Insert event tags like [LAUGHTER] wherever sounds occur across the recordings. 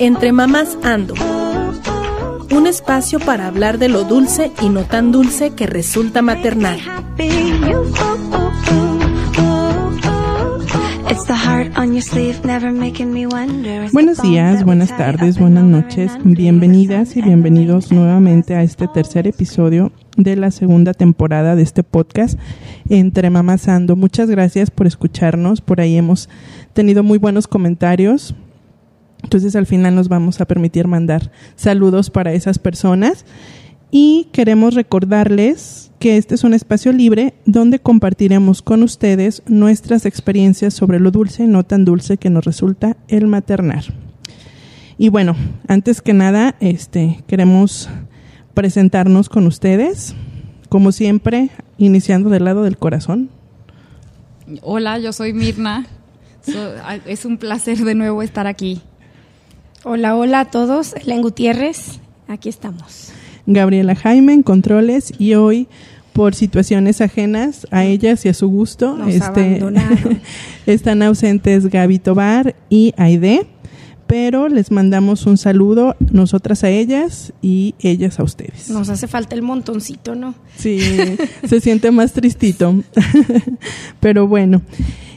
Entre mamás ando. Un espacio para hablar de lo dulce y no tan dulce que resulta maternal. Buenos días, buenas tardes, buenas noches, bienvenidas y bienvenidos nuevamente a este tercer episodio de la segunda temporada de este podcast Entre Mamás Ando. Muchas gracias por escucharnos, por ahí hemos tenido muy buenos comentarios, entonces al final nos vamos a permitir mandar saludos para esas personas y queremos recordarles que este es un espacio libre donde compartiremos con ustedes nuestras experiencias sobre lo dulce y no tan dulce que nos resulta el maternar. Y bueno, antes que nada, este queremos presentarnos con ustedes, como siempre, iniciando del lado del corazón. Hola, yo soy Mirna. es un placer de nuevo estar aquí. Hola, hola a todos. Elen Gutiérrez, aquí estamos. Gabriela Jaime en controles y hoy por situaciones ajenas a ellas y a su gusto este, [LAUGHS] están ausentes Gaby Tobar y Aide, pero les mandamos un saludo nosotras a ellas y ellas a ustedes. Nos hace falta el montoncito, ¿no? Sí, [LAUGHS] se siente más tristito. [LAUGHS] pero bueno.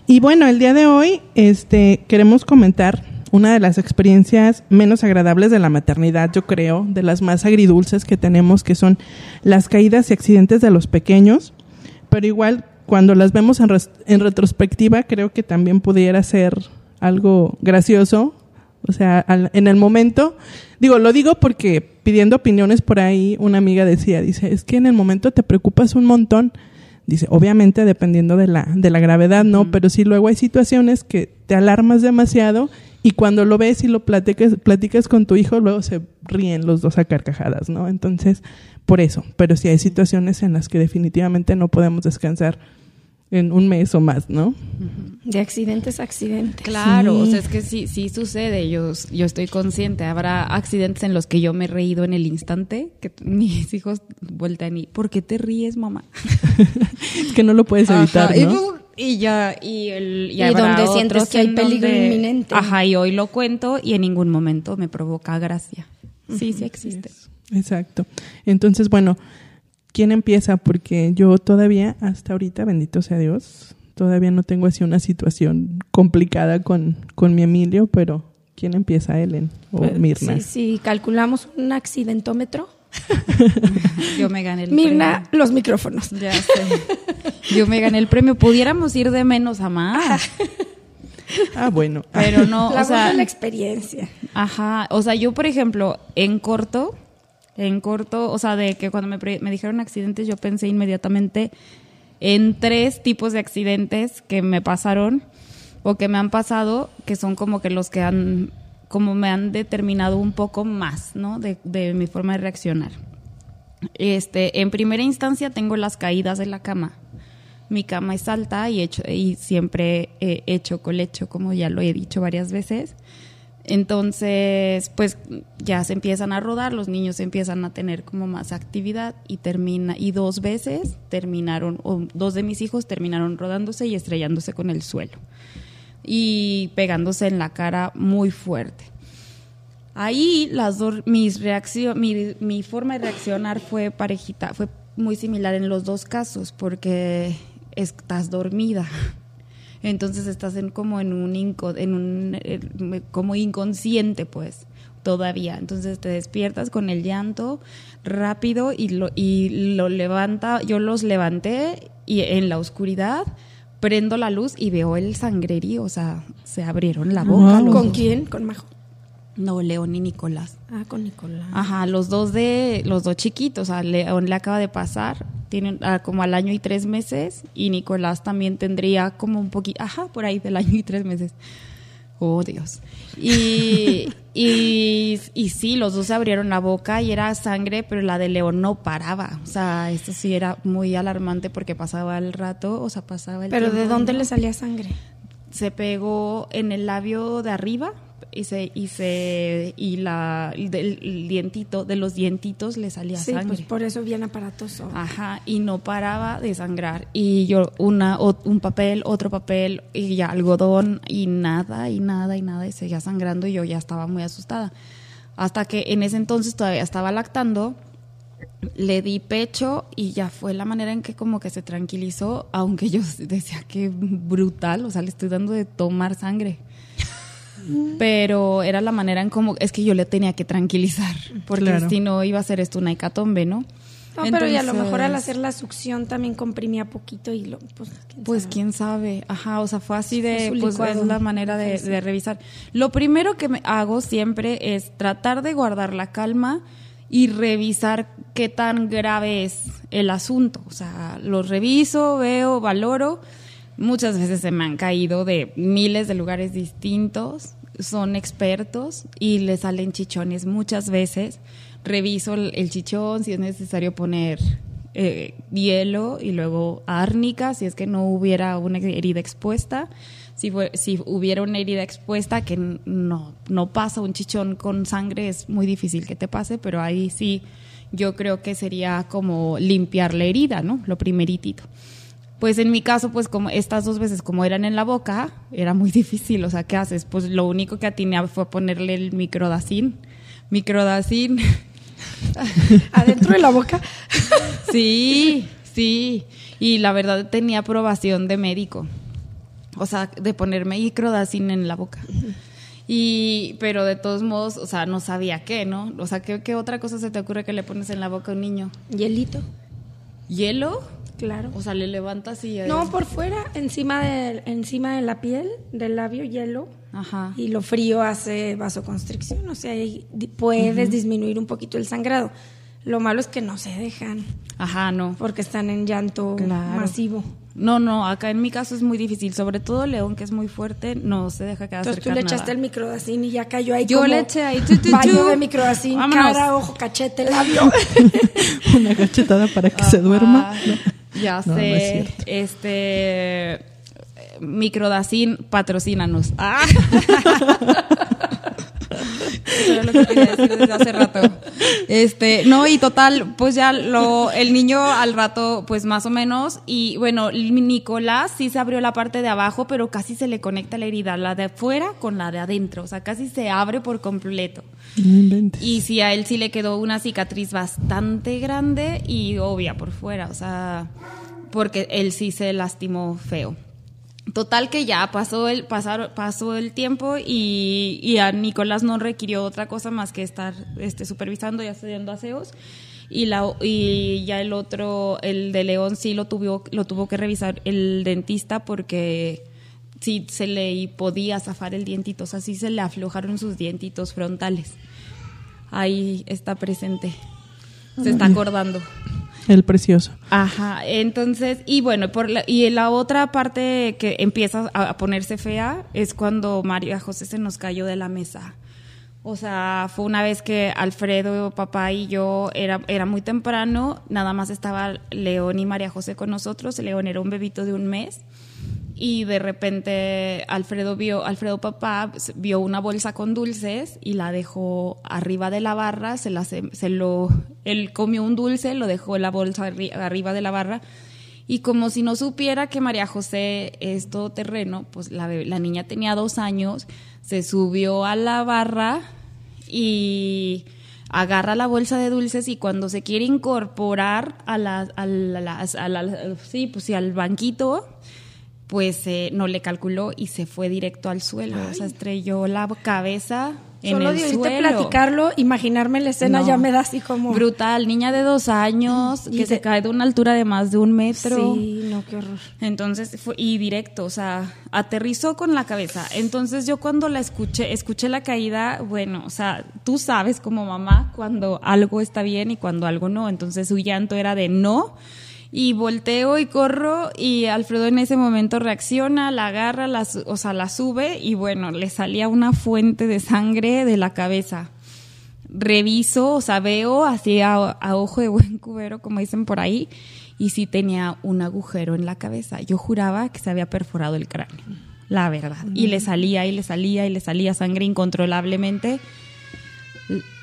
Y bueno, el día de hoy este queremos comentar una de las experiencias menos agradables de la maternidad, yo creo, de las más agridulces que tenemos, que son las caídas y accidentes de los pequeños, pero igual cuando las vemos en, en retrospectiva, creo que también pudiera ser algo gracioso. O sea, en el momento, digo, lo digo porque pidiendo opiniones por ahí, una amiga decía, dice, es que en el momento te preocupas un montón. Dice, obviamente dependiendo de la, de la gravedad, ¿no? Pero si luego hay situaciones que te alarmas demasiado y cuando lo ves y lo platicas, platicas con tu hijo, luego se ríen los dos a carcajadas, ¿no? Entonces, por eso. Pero sí hay situaciones en las que definitivamente no podemos descansar en un mes o más, ¿no? De accidentes a accidentes. Claro, o sea, es que sí, sí sucede, yo, yo estoy consciente, habrá accidentes en los que yo me he reído en el instante, que [LAUGHS] mis hijos vueltan y, ¿por qué te ríes, mamá? [LAUGHS] es que no lo puedes evitar, ¿no? Y ya, y el. Y, donde sientes que hay peligro inminente. Ajá, y hoy lo cuento y en ningún momento me provoca gracia. Sí, sí existe. Exacto. Entonces, bueno, ¿quién empieza? Porque yo todavía, hasta ahorita, bendito sea Dios, todavía no tengo así una situación complicada con, con mi Emilio, pero ¿quién empieza, Ellen o pues, Mirna? Sí, sí, calculamos un accidentómetro. [LAUGHS] Yo me gané el Mirna, los micrófonos. Ya sé. Yo me gané el premio. Pudiéramos ir de menos a más. Ah, bueno. Pero no, la o sea, la experiencia. Ajá, o sea, yo por ejemplo, en corto, en corto, o sea, de que cuando me, me dijeron accidentes, yo pensé inmediatamente en tres tipos de accidentes que me pasaron o que me han pasado, que son como que los que han, como me han determinado un poco más, ¿no? De, mi forma de reaccionar. Este, en primera instancia tengo las caídas de la cama mi cama es alta y, hecho, y siempre he hecho colecho, como ya lo he dicho varias veces. Entonces, pues ya se empiezan a rodar, los niños empiezan a tener como más actividad y termina, y dos veces terminaron, o dos de mis hijos terminaron rodándose y estrellándose con el suelo y pegándose en la cara muy fuerte. Ahí las dos, mis reacción, mi, mi forma de reaccionar fue parejita, fue muy similar en los dos casos, porque estás dormida. [LAUGHS] Entonces estás en como en un, en un como inconsciente pues todavía. Entonces te despiertas con el llanto rápido y lo, y lo levanta, yo los levanté y en la oscuridad prendo la luz y veo el sangrerío, o sea, se abrieron la boca. ¿Con quién? Con Majo. No, León y Nicolás. Ah, con Nicolás. Ajá, los dos de, los dos chiquitos, a León le acaba de pasar, tienen ah, como al año y tres meses, y Nicolás también tendría como un poquito, ajá, por ahí del año y tres meses. Oh, Dios. Y, y, y, sí, los dos se abrieron la boca y era sangre, pero la de León no paraba. O sea, esto sí era muy alarmante porque pasaba el rato, o sea, pasaba el ¿Pero de dónde le salía sangre? Se pegó en el labio de arriba, y se, y se, y la, el, del- el dientito, de los dientitos le salía Sí, sangre. pues por eso bien aparatoso. Ajá, y no paraba de sangrar. Y yo, una, o- un papel, otro papel, y ya algodón, y nada, y nada, y nada, y seguía sangrando, y yo ya estaba muy asustada. Hasta que en ese entonces todavía estaba lactando, le di pecho y ya fue la manera en que como que se tranquilizó, aunque yo [LAUGHS] decía que brutal, o sea, le estoy dando de tomar sangre. Pero era la manera en como, es que yo le tenía que tranquilizar, porque Claro. si no iba a ser esto una hecatombe, ¿no? No, pero y a lo mejor al hacer la succión también comprimía poquito y lo, pues, quién Pues sabe. quién sabe, ajá, o sea, fue así de, pues es la manera de, de revisar. Lo primero que me hago siempre es tratar de guardar la calma y revisar qué tan grave es el asunto. O sea, lo reviso, veo, valoro. Muchas veces se me han caído de miles de lugares distintos, son expertos y le salen chichones muchas veces. Reviso el, chichón, si es necesario poner eh, hielo y luego árnica, si es que no hubiera una herida expuesta. Si, fue- si hubiera una herida expuesta que no, no pasa un chichón con sangre, es muy difícil que te pase, pero ahí sí yo creo que sería como limpiar la herida, ¿no? Lo primeritito. Pues en mi caso, pues como estas dos veces como eran en la boca, era muy [LAUGHS] difícil. O sea, ¿qué haces? Pues lo único que atiné fue ponerle el microdacin. Microdacin. [LAUGHS] Adentro de la boca. [LAUGHS] Sí, sí. Y la verdad tenía aprobación de médico. O sea, de ponerme microdacin en la boca. Y, pero de todos modos, o sea, no sabía qué, ¿no? O sea, ¿qué, qué otra cosa se te ocurre que le pones en la boca a un niño? Hielito, ¿Hielo? Claro. O sea, le levantas y... No, por fuera, encima de, encima de la piel, del labio, hielo. Ajá. Y lo frío hace vasoconstricción, o sea, ahí di- puedes disminuir un poquito el sangrado. Lo malo es que no se dejan, Ajá, no. porque están en llanto Claro. masivo. No, no, acá en mi caso es muy difícil, sobre todo León, que es muy fuerte, no se deja que Entonces tú le nada. echaste el microdacin y ya cayó ahí Yo como le eché ahí, tu, tu, tu. baño de microdacin, cara, ojo, cachete, labio. [LAUGHS] [LAUGHS] Una cachetada para que se duerma. Ah, [LAUGHS] Ya No, no es sé. este. eh, Microdacin, patrocínanos. Ah. [LAUGHS] Eso era lo que quería decir desde hace rato. Este, no, y total, pues ya lo, el niño al rato, pues más o menos, y bueno, Nicolás sí se abrió la parte de abajo, pero casi se le conecta la herida, la de afuera con la de adentro, o sea, casi se abre por completo. Y sí, a él sí le quedó una cicatriz bastante grande y obvia por fuera, o sea, porque él sí se lastimó feo. Total que ya pasó el, pasar, pasó el tiempo y, y a Nicolás no requirió otra cosa más que estar este, supervisando y haciendo aseos. Y, la, y ya el otro, el de León, sí lo tuvo, lo tuvo que revisar el dentista porque sí se le podía zafar el dientito, o sea, sí se le aflojaron sus dientitos frontales. Ahí está presente. Se está acordando. El precioso. Ajá, entonces, y bueno, por la, y la otra parte que empieza a, ponerse fea es cuando María José se nos cayó de la mesa. O sea, fue una vez que Alfredo, papá y yo, era, era muy temprano, nada más estaba León y María José con nosotros, León era un bebito de un mes, y de repente Alfredo vio, Alfredo papá vio una bolsa con dulces y la dejó arriba de la barra, se, la, se, lo, él comió un dulce, lo dejó la bolsa arri- arriba de la barra y como si no supiera que María José es todoterreno, pues la, niña tenía dos años, se subió a la barra y agarra la bolsa de dulces y cuando se quiere incorporar a la, sí, pues al banquito, pues eh, no le calculó y se fue directo al suelo, o sea, estrelló la cabeza en Solo el de oírte platicarlo, imaginarme la escena No. ya me da así como... Brutal, niña de dos años Y que se cae de una altura de más de un metro. Sí, no, qué horror. Entonces fue y directo, o sea, aterrizó con la cabeza. Entonces yo cuando la escuché, escuché la caída, bueno, o sea, tú sabes como mamá cuando algo está bien y cuando algo no. Entonces su llanto era de no. Y volteo y corro y Alfredo en ese momento reacciona, la agarra, la, o sea, la sube y bueno, le salía una fuente de sangre de la cabeza reviso, o sea, veo así a, a ojo de buen cubero, como dicen por ahí, y sí tenía un agujero en la cabeza. Yo juraba que se había perforado el cráneo. la verdad. Y le salía y le salía y le salía sangre incontrolablemente.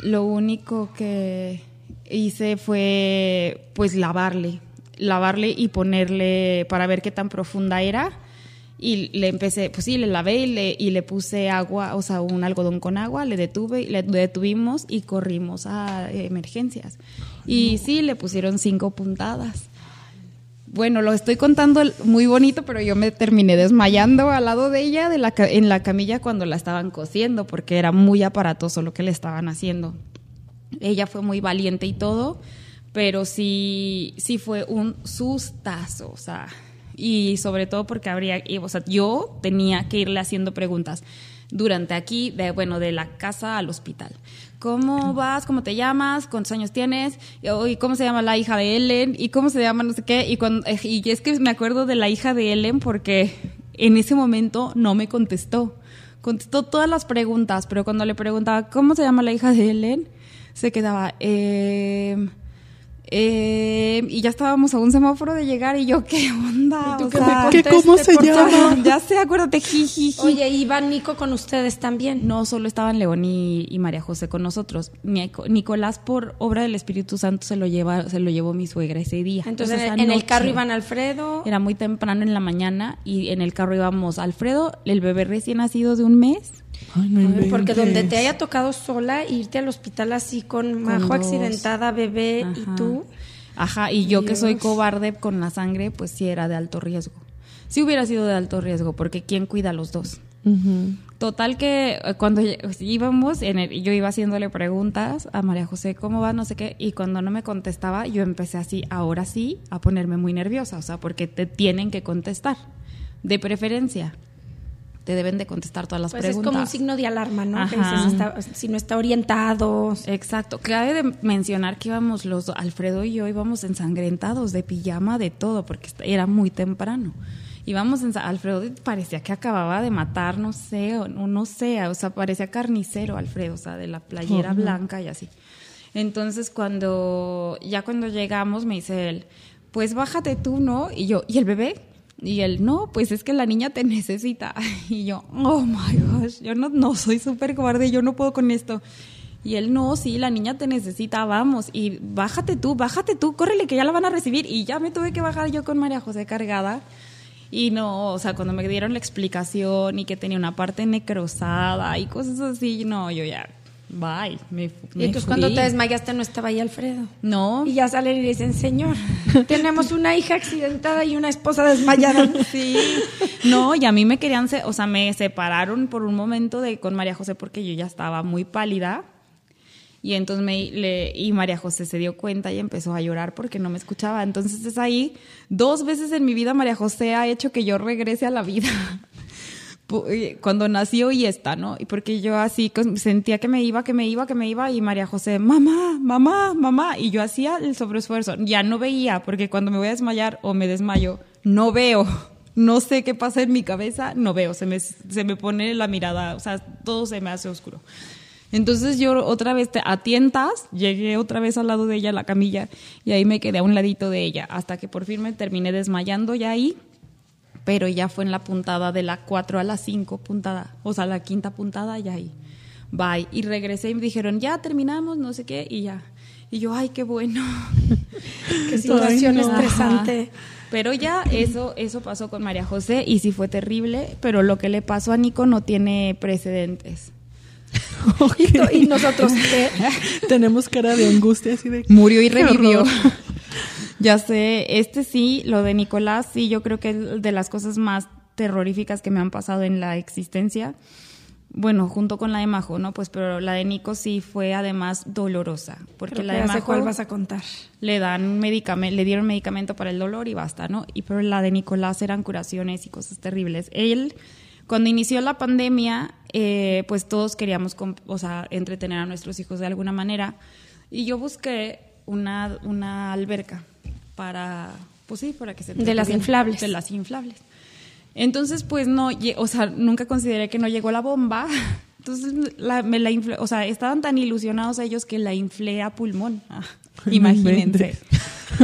Lo único que hice fue pues lavarle, lavarle y ponerle para ver qué tan profunda era. Y le empecé, pues sí, le lavé y le, y le puse agua, o sea, un algodón con agua, le detuve, le detuvimos y corrimos a emergencias. Y sí, le pusieron cinco puntadas. Bueno, lo estoy contando muy bonito, pero yo me terminé desmayando al lado de ella de la, ca- en la camilla cuando la estaban cosiendo, porque era muy aparatoso lo que le estaban haciendo. Ella fue muy valiente y todo, pero sí, sí fue un sustazo, o sea, y sobre todo porque habría, y, o sea, yo tenía que irle haciendo preguntas durante aquí, de, bueno, de la casa al hospital. ¿Cómo vas? ¿Cómo te llamas? ¿Cuántos años tienes? ¿Y cómo se llama la hija de Ellen? ¿Y cómo se llama no sé qué? Y, cuando, y es que me acuerdo de la hija de Ellen porque en ese momento no me contestó. Contestó todas las preguntas, pero cuando le preguntaba cómo se llama la hija de Ellen, se quedaba, eh, eh, y ya estábamos a un semáforo de llegar y yo, ¿qué onda? ¿Y tú O qué me sea, ¿Qué cómo se llama? [LAUGHS] ya sé, acuérdate, jiji. Oye, iba Nico con ustedes también. No solo estaban León y, y María José con nosotros. Nico- Nicolás, por obra del Espíritu Santo, se lo lleva, se lo llevó mi suegra ese día. Entonces, en el carro iban Alfredo. Era muy temprano en la mañana y en el carro íbamos Alfredo, el bebé recién nacido de un mes. Ay, no Porque donde te haya tocado sola, irte al hospital así con Majo dos. accidentada, bebé y Ajá. tú. Ajá, y yo que soy cobarde con la sangre, pues sí era de alto riesgo. Sí hubiera sido de alto riesgo, porque ¿quién cuida a los dos? Total que eh, cuando ll- íbamos, en el- yo iba haciéndole preguntas a María José, ¿cómo va? No sé qué, y cuando no me contestaba, yo empecé así, ahora sí, a ponerme muy nerviosa, o sea, porque te tienen que contestar, de preferencia. Te deben de contestar todas las Pues es preguntas. como un signo de alarma, ¿no? Que Ajá. dices, está- si no está orientado. Exacto. Cabe de mencionar que íbamos los Alfredo y yo íbamos ensangrentados, de pijama, de todo, porque era muy temprano. Íbamos en, Alfredo parecía que acababa de matar, no sé, o no, no sé, o sea, parecía carnicero Alfredo, o sea, de la playera blanca y así. Entonces, cuando, ya cuando llegamos, me dice él, pues bájate tú, ¿no? Y yo, ¿y el bebé? Y él, no, pues es que la niña te necesita. [LAUGHS] Y yo, oh my gosh, yo no, no soy súper cobarde, yo no puedo con esto. Y él, no, sí, la niña te necesita, vamos. Y bájate tú, bájate tú, córrele que ya la van a recibir. Y ya me tuve que bajar yo con María José cargada. Y no, o sea, cuando me dieron la explicación y que tenía una parte necrosada y cosas así, no, yo ya, bye. Me, Y entonces cuando te desmayaste no estaba ahí Alfredo. No, Y ya salen y dicen, señor, tenemos una hija accidentada y una esposa desmayada. [LAUGHS] Sí, no, y a mí me querían, se- o sea, me separaron por un momento de con María José porque yo ya estaba muy pálida. Y entonces me, le, y María José se dio cuenta y empezó a llorar porque no me escuchaba. Entonces es ahí, dos veces en mi vida María José ha hecho que yo regrese a la vida. Eh, Cuando nació y está, ¿no? Y porque yo así sentía que me iba, que me iba, que me iba, y María José, mamá, mamá, mamá, y yo hacía el sobreesfuerzo. Ya no veía, porque cuando me voy a desmayar o me desmayo, no veo. No sé qué pasa en mi cabeza, no veo. Se me, se me pone la mirada, o sea, todo se me hace oscuro. Entonces yo otra vez te- a llegué otra vez al lado de ella a la camilla y ahí me quedé a un ladito de ella hasta que por fin me terminé desmayando ya ahí, pero ya fue en la puntada de la 4 a la 5 puntada, o sea, la quinta puntada ya ahí. Bye. Y regresé y me dijeron, ya terminamos, no sé qué, y ya. Y yo, ay, qué bueno. [LAUGHS] Qué situación no. estresante. Ajá. Pero ya eso, eso pasó con María José y sí fue terrible, pero lo que le pasó a Nico no tiene precedentes. [LAUGHS] Y, to- y nosotros, ¿qué? [LAUGHS] Tenemos cara de angustia así de... Murió y revivió. Ya sé, este sí, lo de Nicolás, sí, yo creo que es de las cosas más terroríficas que me han pasado en la existencia. Bueno, junto con la de Majo, ¿no? Pues, pero la de Nico sí fue además dolorosa, porque Creo la que de Majo cuál vas a contar. le dan medicamento, le dieron medicamento para el dolor y basta, ¿no? Y pero la de Nicolás eran curaciones y cosas terribles. Él, cuando inició la pandemia, eh, pues todos queríamos, o sea, entretener a nuestros hijos de alguna manera. Y yo busqué una, una alberca para, pues sí, para que se De las inflables. De las inflables. Entonces, pues no, o sea, nunca consideré que no llegó la bomba. [LAUGHS] Entonces, la, me la inflé, o sea, estaban tan ilusionados ellos que la inflé a pulmón. [LAUGHS] Ah, [LAUGHS] imagínense.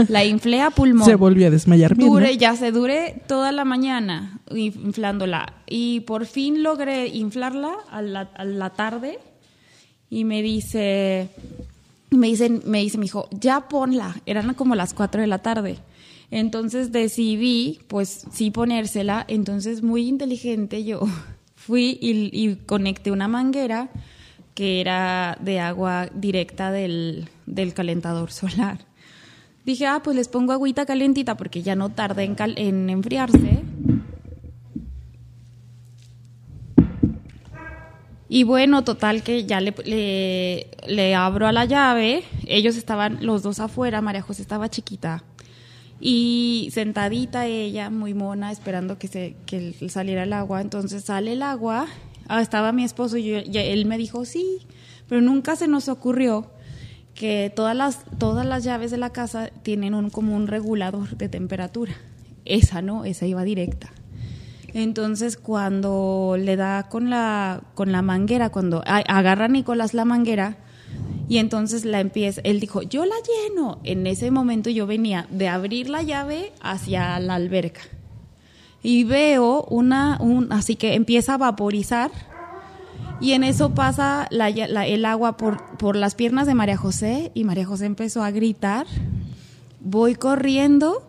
La inflé a pulmón. Se volvió a desmayar bien, ¿no? Dure, ya se dure toda la mañana. inflándola. Y por fin logré inflarla a la, a la tarde y me dice, me dicen, me dice mi hijo, ya ponla. Eran como las 4 de la tarde. Entonces decidí, pues sí ponérsela. Entonces muy inteligente yo [LAUGHS] fui y, y conecté una manguera que era de agua directa del, del calentador solar. Dije, ah, pues les pongo agüita calentita porque ya no tarda en, en enfriarse. Y bueno, total que ya le, le, abro a la llave. Ellos estaban los dos afuera, María José estaba chiquita. Y sentadita ella, muy mona, esperando que, se, que saliera el agua. Entonces sale el agua. Ah, estaba mi esposo y, yo- y él me dijo, sí, pero nunca se nos ocurrió que todas las, todas las llaves de la casa tienen un, como un regulador de temperatura. Esa no, esa iba directa. Entonces, cuando le da con la, con la manguera, cuando a- agarra Nicolás la manguera, y entonces la empieza, él dijo, yo la lleno. En ese momento yo venía de abrir la llave hacia la alberca. Y veo una, un, así que empieza a vaporizar. Y en eso pasa la- el agua por, por las piernas de María José y María José empezó a gritar. Voy corriendo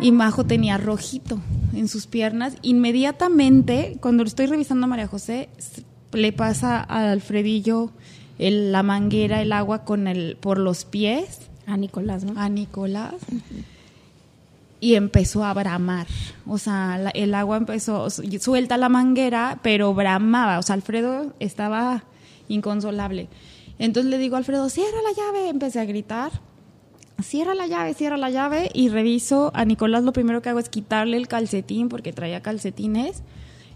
y Majo tenía rojito en sus piernas. Inmediatamente, cuando estoy revisando a María José, le pasa a Alfredillo el- la manguera, el agua con el, por los pies A Nicolás, ¿no? a Nicolás y empezó a bramar. O sea, la- el agua empezó, suelta la manguera, pero bramaba. O sea, Alfredo estaba inconsolable. Entonces le digo a Alfredo, cierra la llave. Empecé a gritar, cierra la llave, cierra la llave. Y reviso a Nicolás, lo primero que hago es quitarle el calcetín, porque traía calcetines.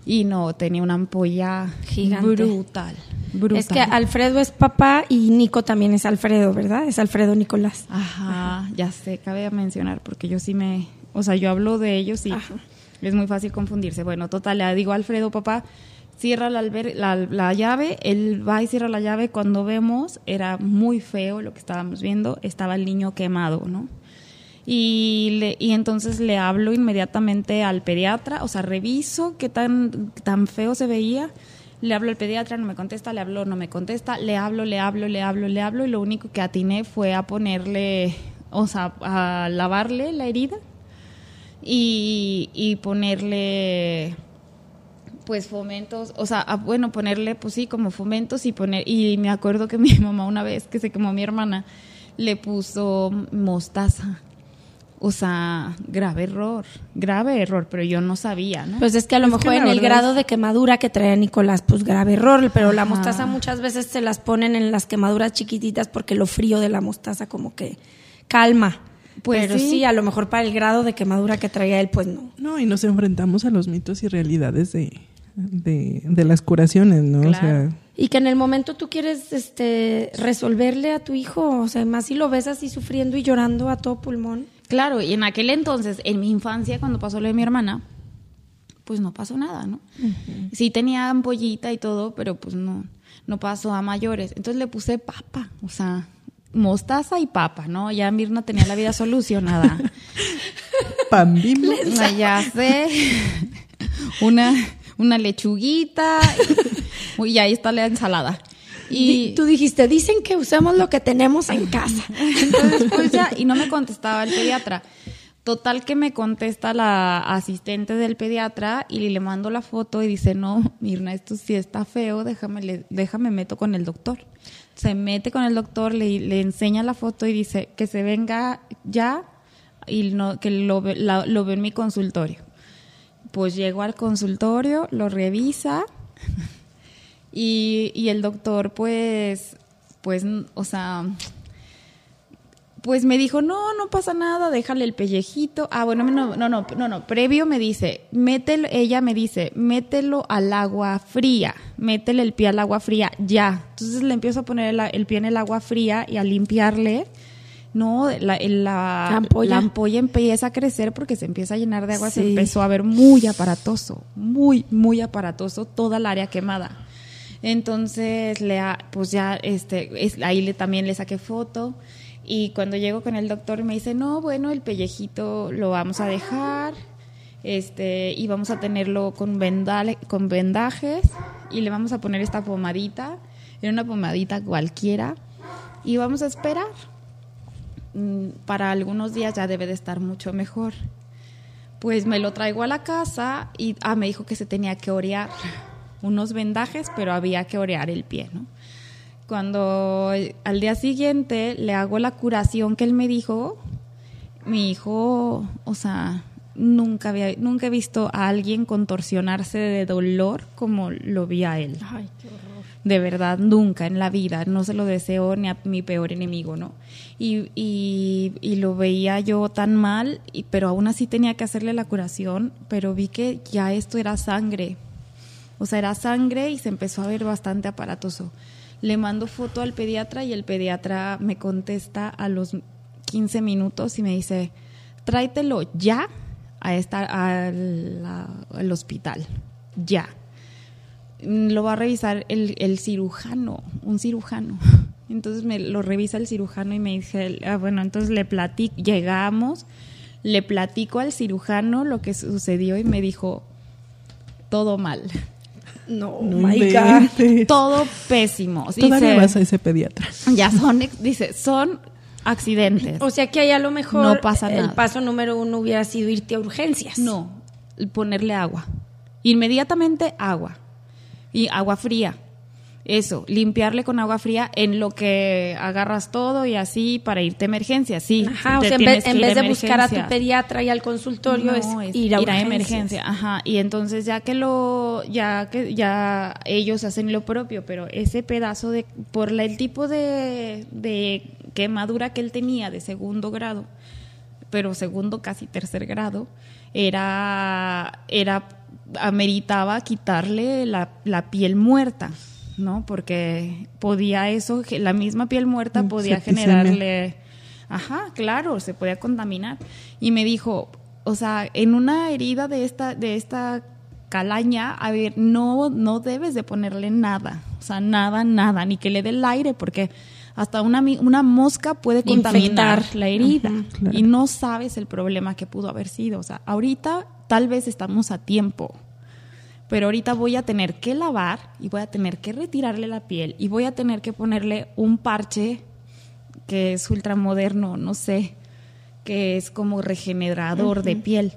Y no, tenía una ampolla Gigante. brutal. brutal. Es que Alfredo es papá y Nico también es Alfredo, ¿verdad? Es Alfredo Nicolás. Ajá, ya sé, cabe mencionar, porque yo sí me, o sea, yo hablo de ellos y Ajá. es muy fácil confundirse. Bueno, total, le digo Alfredo, papá, cierra la, la, la llave, él va y cierra la llave, cuando vemos, era muy feo lo que estábamos viendo, estaba el niño quemado, ¿no? Y, le, y entonces le hablo inmediatamente al pediatra, o sea, reviso qué tan, tan feo se veía. Le hablo al pediatra, no me contesta, le hablo, no me contesta, le hablo, le hablo, le hablo, le hablo, y lo único que atiné fue a ponerle, o sea, a lavarle la herida y, y ponerle pues fomentos, o sea, a- bueno, ponerle pues sí, como fomentos y poner, y me acuerdo que [LAUGHS] mi mamá una vez que se quemó mi hermana, le puso mostaza. O sea, grave error, grave error, pero yo no sabía, ¿no? Pues es que a lo Es mejor en el grado es- de quemadura que trae Nicolás, pues grave error, pero la Ajá. mostaza muchas veces se las ponen en las quemaduras chiquititas porque lo frío de la mostaza como que calma. Pues pero sí. sí. a lo mejor para el grado de quemadura que traía él, pues no. No, y nos enfrentamos a los mitos y realidades de, de, de las curaciones, ¿no? O sea, Y que en el momento tú quieres este resolverle a tu hijo, o sea, más si lo ves así sufriendo y llorando a todo pulmón. Claro, y en aquel entonces, en mi infancia, cuando pasó lo de mi hermana, pues no pasó nada, ¿no? Sí tenía ampollita y todo, pero pues no, no pasó a mayores. Entonces le puse papa, o sea, mostaza y papa, ¿no? Ya Mirna tenía la vida solucionada. [LAUGHS] pan bimbo. [LAUGHS] Ya sé. [LAUGHS] Una, una lechuguita [LAUGHS] y, ahí está la ensalada. Y tú dijiste, dicen que usamos lo que tenemos en casa. [LAUGHS] entonces pues ya, y no me contestaba el pediatra. Total que me contesta la asistente del pediatra y le mando la foto y dice, no, Mirna, esto sí está feo, déjame, le- déjame meto con el doctor. Se mete con el doctor, le, le enseña la foto y dice que se venga ya y no, que lo, ve- la- lo ve en mi consultorio. Pues llego al consultorio, lo revisa [LAUGHS] y, y el doctor pues, pues, o sea, pues me dijo, no, no pasa nada, déjale el pellejito. Ah, bueno, no, no, no, no, no, previo me dice, mételo, ella me dice, mételo al agua fría, métele el pie al agua fría, ya. Entonces le empiezo a poner el, el pie en el agua fría y a limpiarle. No, la, la, La ampolla. la ampolla empieza a crecer porque se empieza a llenar de agua, se empezó a ver muy aparatoso, muy, muy aparatoso toda el área quemada. Entonces, le, ha- pues ya, este, es, ahí le, también le saqué foto. Y cuando llego con el doctor me dice, no, bueno, el pellejito lo vamos a dejar. Este, y vamos a tenerlo con, vendale- con vendajes y le vamos a poner esta pomadita, era una pomadita cualquiera y vamos a esperar. Mm, Para algunos días ya debe de estar mucho mejor. Pues me lo traigo a la casa y ah, me dijo que se tenía que orear unos vendajes, pero había que orear el pie. Cuando eh, al día siguiente le hago la curación que él me dijo, mi hijo, o sea, nunca había, nunca he visto a alguien contorsionarse de dolor como lo vi a él. Ay, qué horror. De verdad, nunca en la vida. No se lo deseo ni a mi peor enemigo, ¿no? Y, y, y lo veía yo tan mal, y, pero aún así tenía que hacerle la curación, pero vi que ya esto era sangre. O sea, era sangre y se empezó a ver bastante aparatoso. Le mando foto al pediatra y el pediatra me contesta a los 15 minutos y me dice, tráetelo ya a esta, a la- al hospital. Ya lo va a revisar el, el cirujano, un cirujano. Entonces me lo revisa el cirujano y me dice, ah, bueno, entonces le platico, llegamos, le platico al cirujano lo que sucedió y me dijo, todo mal, No, No my God. todo pésimo. Todavía Dice, vas a ese pediatra. ya son, dice, son accidentes. O sea que ahí a lo mejor No pasa el nada. paso número uno hubiera sido irte a urgencias. No, ponerle agua. Inmediatamente agua. Y agua fría. Eso, limpiarle con agua fría en lo que agarras todo y así para irte a emergencia. Sí, Ajá, o sea, en vez, en ir a vez de buscar a tu pediatra y al consultorio No, es, ir a urgencias. emergencia, ajá. Y entonces ya que lo, ya que ya ellos hacen lo propio, pero ese pedazo de, por la- el tipo de, de quemadura que él tenía de segundo grado, pero segundo casi tercer grado, era, era, ameritaba quitarle la, la piel muerta, ¿no? Porque podía eso, la misma piel muerta Mm, podía septicemia. generarle Ajá, claro, se podía contaminar. Y me dijo, o sea, en una herida de esta, de esta calaña, a ver, no, no debes de ponerle nada, o sea, nada, nada, ni que le dé el aire, porque hasta una, una mosca puede contaminar Infectar. la herida claro. y no sabes el problema que pudo haber sido. O sea, ahorita tal vez estamos a tiempo, pero ahorita voy a tener que lavar y voy a tener que retirarle la piel y voy a tener que ponerle un parche que es ultramoderno, no sé, que es como regenerador de piel.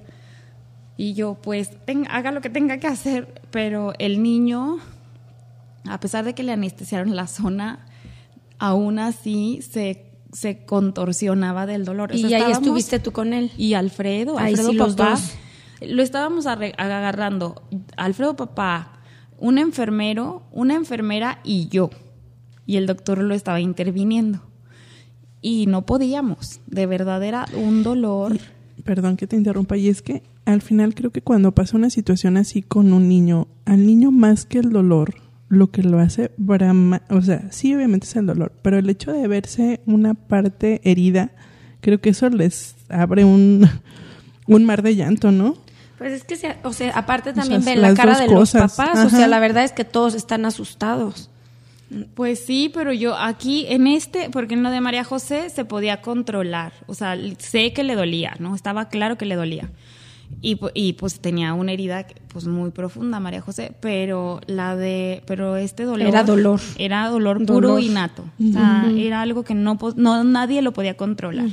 Y yo, pues, ten- haga lo que tenga que hacer, pero el niño, a pesar de que le anestesiaron la zona, aún así se, se contorsionaba del dolor. O Y sea, ahí estuviste tú con él. y Alfredo, Ahí Alfredo sí, los dos. Lo estábamos agarrando. Alfredo papá, un enfermero, una enfermera y yo. Y el doctor lo estaba interviniendo. Y no podíamos, de verdad era un dolor. Perdón que te interrumpa, y es que al final creo que cuando pasa una situación así con un niño, al niño más que el dolor, lo que lo hace brama, o sea, sí obviamente es el dolor, pero el hecho de verse una parte herida, creo que eso les abre un, [LAUGHS] un mar de llanto, ¿no? Pues es que, se- o sea, aparte O también sea, ven la cara de cosas. los papás. O sea, la verdad es que todos están asustados. Pues sí, pero yo aquí en este, porque en lo de María José se podía controlar, o sea, sé que le dolía, ¿no? Estaba claro que le dolía. Y, y pues tenía una herida pues muy profunda María José, pero la de pero este dolor Era dolor. Era dolor puro Dolor. y nato. O sea, era algo que no, no nadie lo podía controlar.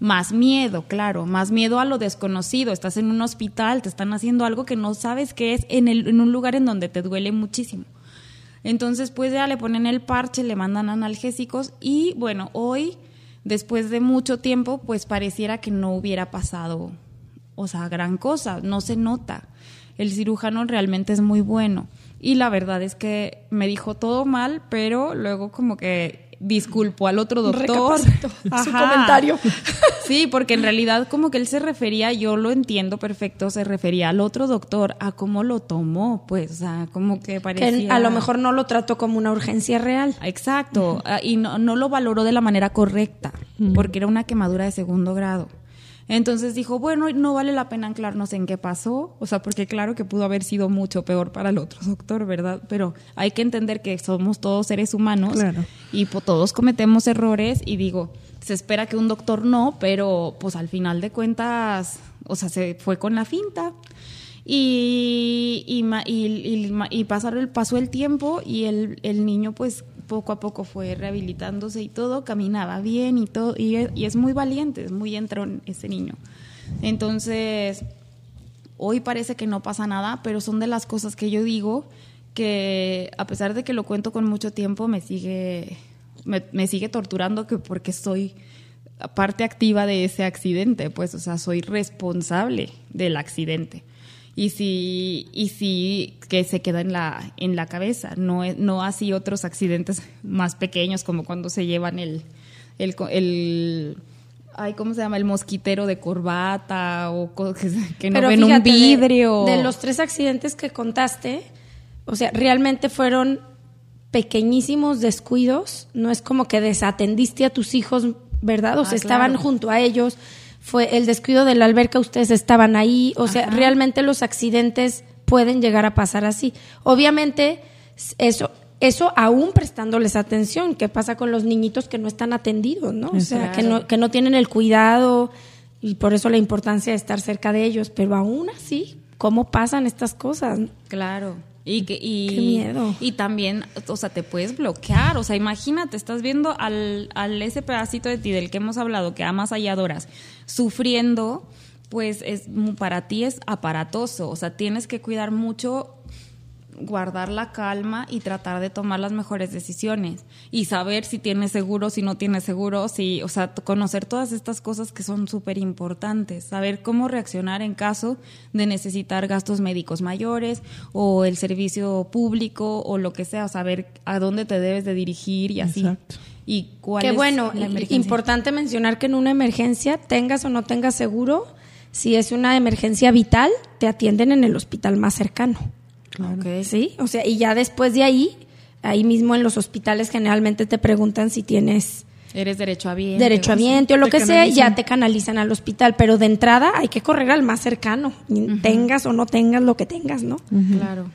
Más miedo, claro, más miedo a lo desconocido. Estás en un hospital, te están haciendo algo que no sabes qué es en, el, en un lugar en donde te duele muchísimo. Entonces, pues ya le ponen el parche, le mandan analgésicos y bueno, hoy, después de mucho tiempo, pues pareciera que no hubiera pasado, o sea, gran cosa, no se nota. El cirujano realmente es muy bueno y la verdad es que me dijo todo mal, pero luego como que disculpó al otro doctor. [LAUGHS] Su comentario. [LAUGHS] Sí, porque en realidad como que él se refería, yo lo entiendo perfecto, se refería al otro doctor, a cómo lo tomó, pues, sea, como que Que parecía... a lo mejor no lo trató como una urgencia real. Exacto, ah, y no, no lo valoró de la manera correcta, porque era una quemadura de segundo grado. Entonces dijo, bueno, no vale la pena anclarnos en qué pasó, o sea, porque claro que pudo haber sido mucho peor para el otro doctor, ¿verdad? Pero hay que entender que somos todos seres humanos Claro. y pues, todos cometemos errores y digo, se espera que un doctor no, pero pues al final de cuentas, o sea, se fue con la finta. Y, y, y, y pasaron el, pasó el tiempo y el, el niño pues poco a poco fue rehabilitándose y todo, caminaba bien y todo, y, es- muy valiente, es muy entrón ese niño. Entonces, hoy parece que no pasa nada, pero son de las cosas que yo digo que a pesar de que lo cuento con mucho tiempo, me sigue, me, me sigue torturando que porque soy parte activa de ese accidente, pues, o sea, soy responsable del accidente. Y si, y si que se queda en la, en la cabeza, no, no así otros accidentes más pequeños como cuando se llevan el, el, ay, ¿cómo se llama? El mosquitero de corbata o [LAUGHS] que, que no Pero ven un de- vidrio. De, los tres accidentes que contaste, o sea, realmente fueron pequeñísimos descuidos. No es como que desatendiste a tus hijos, ¿verdad? O Ah, sea, estaban claro. junto a ellos. Fue el descuido de la alberca, ustedes estaban ahí. O sea, realmente los accidentes pueden llegar a pasar así. Obviamente, eso. Eso aún prestándoles atención, ¿qué pasa con los niñitos que no están atendidos, no? O sea, que no, que no tienen el cuidado y por eso la importancia de estar cerca de ellos, pero aún así, ¿cómo pasan estas cosas? Claro. Y que y, Qué miedo. y también, o sea, te puedes bloquear, o sea, imagínate, estás viendo al, al ese pedacito de ti del que hemos hablado, que amas y adoras, sufriendo, pues es para ti es aparatoso, o sea, tienes que cuidar mucho guardar la calma y tratar de tomar las mejores decisiones y saber si tienes seguro, si no tienes seguro, si, o sea, conocer todas estas cosas que son súper importantes, saber cómo reaccionar en caso de necesitar gastos médicos mayores o el servicio público o lo que sea, saber a dónde te debes de dirigir y así. Exacto. Y cuál Qué es bueno, la emergencia. importante mencionar que en una emergencia, tengas o no tengas seguro, si es una emergencia vital, te atienden en el hospital más cercano. Ok. ¿Sí? O sea, y ya después de ahí, ahí mismo en los hospitales generalmente te preguntan si tienes Eres derecho a bien. derecho a viento o lo que sea, y ya canalizan. te canalizan al hospital, pero de entrada hay que correr al más cercano, tengas o no tengas lo que tengas, ¿no? Claro.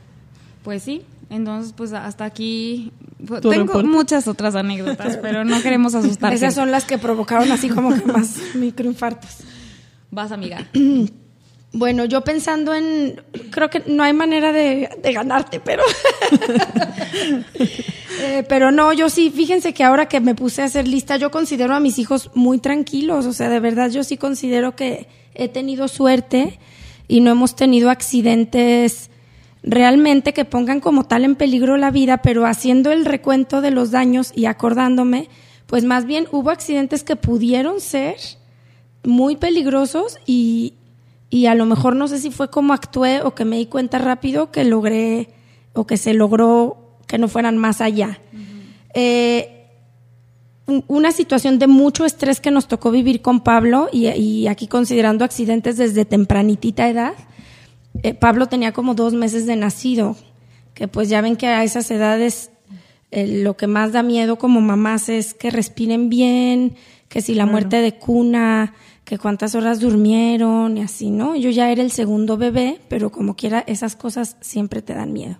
Pues sí, entonces pues hasta aquí pues, ¿Tu tengo reporte? muchas otras anécdotas, pero no queremos asustar. Esas son las que provocaron así como que más [LAUGHS] microinfartos. Vas, amiga. [CLEARS THROAT] Bueno, yo pensando en, creo que no hay manera de, de ganarte, pero, [LAUGHS] Eh, pero no, yo sí, fíjense que ahora que me puse a hacer lista, yo considero a mis hijos muy tranquilos, o sea, de verdad yo sí considero que he tenido suerte y no hemos tenido accidentes realmente que pongan como tal en peligro la vida, pero haciendo el recuento de los daños y acordándome, pues más bien hubo accidentes que pudieron ser muy peligrosos y, y a lo mejor no sé si fue como actué o que me di cuenta rápido que logré o que se logró que no fueran más allá. Eh, un- una situación de mucho estrés que nos tocó vivir con Pablo y, y aquí considerando accidentes desde tempranitita edad. Eh, Pablo tenía como dos meses de nacido, que pues ya ven que a esas edades eh, lo que más da miedo como mamás es que respiren bien, que si la muerte de cuna, que cuántas horas durmieron y así, ¿no? Yo ya era el segundo bebé, pero como quiera esas cosas siempre te dan miedo.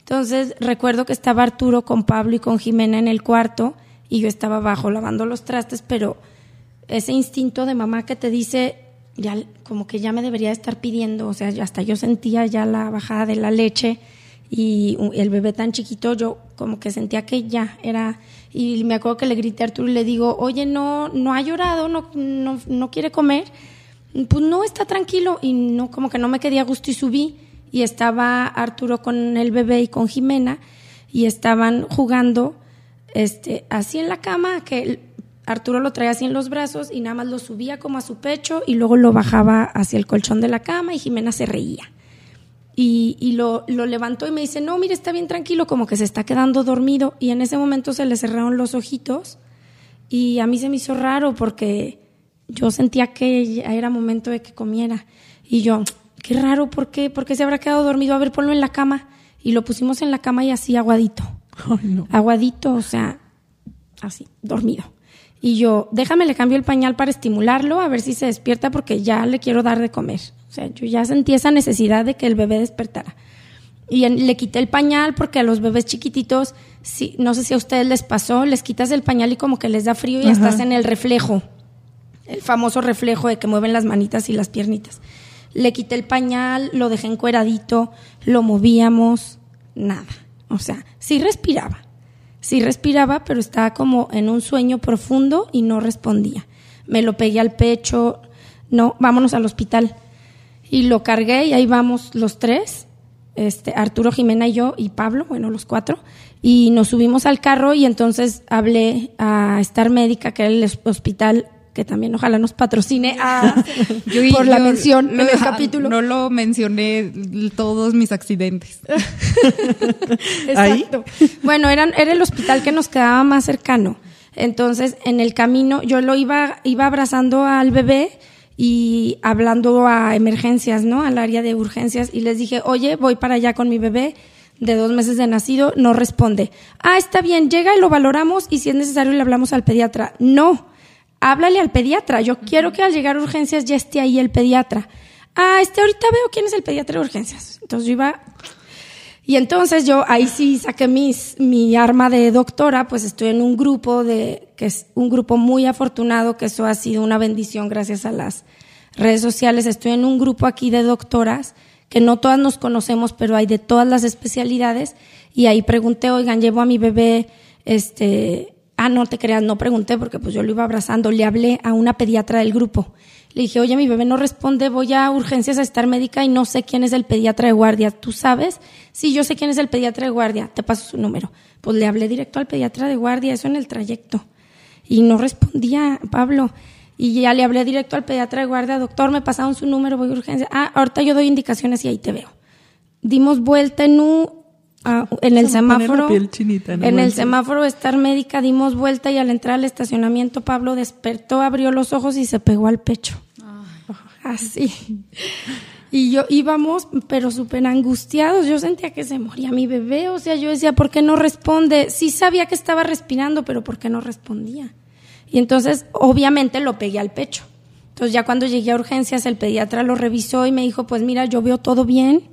Entonces recuerdo que estaba Arturo con Pablo y con Jimena en el cuarto y yo estaba abajo lavando los trastes, pero ese instinto de mamá que te dice, ya como que ya me debería estar pidiendo, o sea, hasta yo sentía ya la bajada de la leche y el bebé tan chiquito, yo como que sentía que ya era, y me acuerdo que le grité a Arturo y le digo, oye, no, no ha llorado, no, no, no quiere comer, pues no, está tranquilo, y no, como que no me quedé a gusto y subí, y estaba Arturo con el bebé y con Jimena, y estaban jugando, este, así en la cama, que Arturo lo traía así en los brazos y nada más lo subía como a su pecho y luego lo bajaba hacia el colchón de la cama y Jimena se reía. Y, y lo, lo levantó y me dice, no, mire, está bien tranquilo, como que se está quedando dormido. Y en ese momento se le cerraron los ojitos y a mí se me hizo raro porque yo sentía que ya era momento de que comiera. Y yo, qué raro, ¿por qué? ¿Por qué se habrá quedado dormido? A ver, ponlo en la cama. Y lo pusimos en la cama y así aguadito no. aguadito, o sea, así, dormido. Y yo, déjame, le cambio el pañal para estimularlo, a ver si se despierta porque ya le quiero dar de comer. O sea, yo ya sentí esa necesidad de que el bebé despertara. Y le quité el pañal porque a los bebés chiquititos, sí, no sé si a ustedes les pasó, les quitas el pañal y como que les da frío y Ajá. estás en el reflejo. El famoso reflejo de que mueven las manitas y las piernitas. Le quité el pañal, lo dejé encueradito, lo movíamos, nada. O sea, sí respiraba. Sí respiraba, pero estaba como en un sueño profundo y no respondía. Me lo pegué al pecho, no, vámonos al hospital. Y lo cargué y ahí vamos los tres, este, Arturo, Jimena y yo y Pablo, bueno, los cuatro. Y nos subimos al carro y entonces hablé a Star Médica, que era el hos- hospital que también ojalá nos patrocine a- [LAUGHS] Yo- por la yo mención lo- en el capítulo. No lo mencioné todos mis accidentes. [LAUGHS] Ahí. Exacto. Bueno, eran, era el hospital que nos quedaba más cercano. Entonces, en el camino, yo lo iba, iba abrazando al bebé y hablando a emergencias, ¿no? Al área de urgencias. Y les dije, oye, voy para allá con mi bebé de dos meses de nacido. No responde. Ah, está bien, llega y lo valoramos y si es necesario le hablamos al pediatra. No, háblale al pediatra. Yo quiero que al llegar a urgencias ya esté ahí el pediatra. Ah, este ahorita veo quién es el pediatra de urgencias. Entonces yo iba y entonces yo ahí sí saqué mis, mi arma de doctora, pues estoy en un grupo de, que es un grupo muy afortunado, que eso ha sido una bendición gracias a las redes sociales. Estoy en un grupo aquí de doctoras, que no todas nos conocemos, pero hay de todas las especialidades. Y ahí pregunté, oigan, llevo a mi bebé, este, ah, no te creas, no pregunté porque pues yo lo iba abrazando, le hablé a una pediatra del grupo. Le dije, oye, mi bebé no responde, voy a urgencias a estar médica y no sé quién es el pediatra de guardia. ¿Tú sabes? Sí, yo sé quién es el pediatra de guardia. Te paso su número. Pues le hablé directo al pediatra de guardia, eso en el trayecto. Y no respondía Pablo. Y ya le hablé directo al pediatra de guardia, doctor, me pasaron su número, voy a urgencias. Ah, ahorita yo doy indicaciones y ahí te veo. Dimos vuelta en un, ah, en el Se semáforo. piel chinita, no en el semáforo de estar médica dimos vuelta y al entrar al estacionamiento Pablo despertó, abrió los ojos y se pegó al pecho. Así. Y yo íbamos, pero súper angustiados. Yo sentía que se moría mi bebé. O sea, yo decía, ¿por qué no responde? Sí sabía que estaba respirando, pero ¿por qué no respondía? Y entonces, obviamente, lo pegué al pecho. Entonces, ya cuando llegué a urgencias, el pediatra lo revisó y me dijo, pues mira, yo veo todo bien.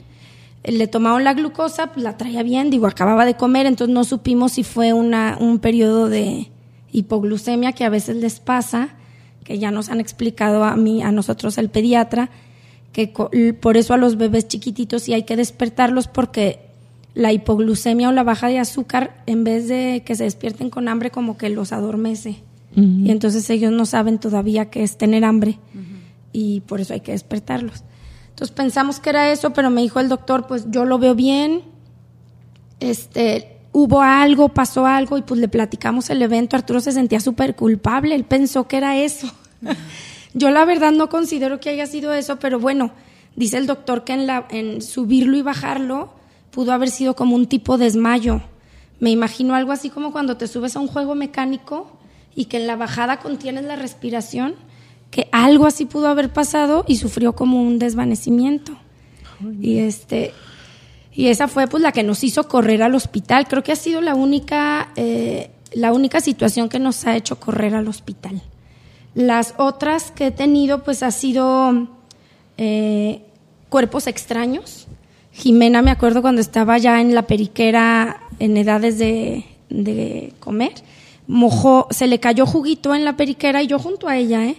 Le tomaron la glucosa, pues la traía bien, digo, acababa de comer, entonces no supimos si fue una, un periodo de hipoglucemia que a veces les pasa, que ya nos han explicado a mí, a nosotros el pediatra, que por eso a los bebés chiquititos sí hay que despertarlos porque la hipoglucemia o la baja de azúcar, en vez de que se despierten con hambre, como que los adormece. Y entonces ellos no saben todavía qué es tener hambre y por eso hay que despertarlos. Entonces pensamos que era eso, pero me dijo el doctor, pues yo lo veo bien, este, hubo algo, pasó algo y pues le platicamos el evento. Arturo se sentía súper culpable, él pensó que era eso. [LAUGHS] Yo la verdad no considero que haya sido eso, pero bueno, dice el doctor que la, en subirlo y bajarlo pudo haber sido como un tipo de desmayo. Me imagino algo así como cuando te subes a un juego mecánico y que en la bajada contienes la respiración, que algo así pudo haber pasado y sufrió como un desvanecimiento. Y este y esa fue pues la que nos hizo correr al hospital. Creo que ha sido la única eh, la única situación que nos ha hecho correr al hospital. Las otras que he tenido pues ha sido eh, cuerpos extraños. Jimena me acuerdo cuando estaba ya en la periquera en edades de, de comer, mojó, se le cayó juguito en la periquera y yo junto a ella, ¿eh?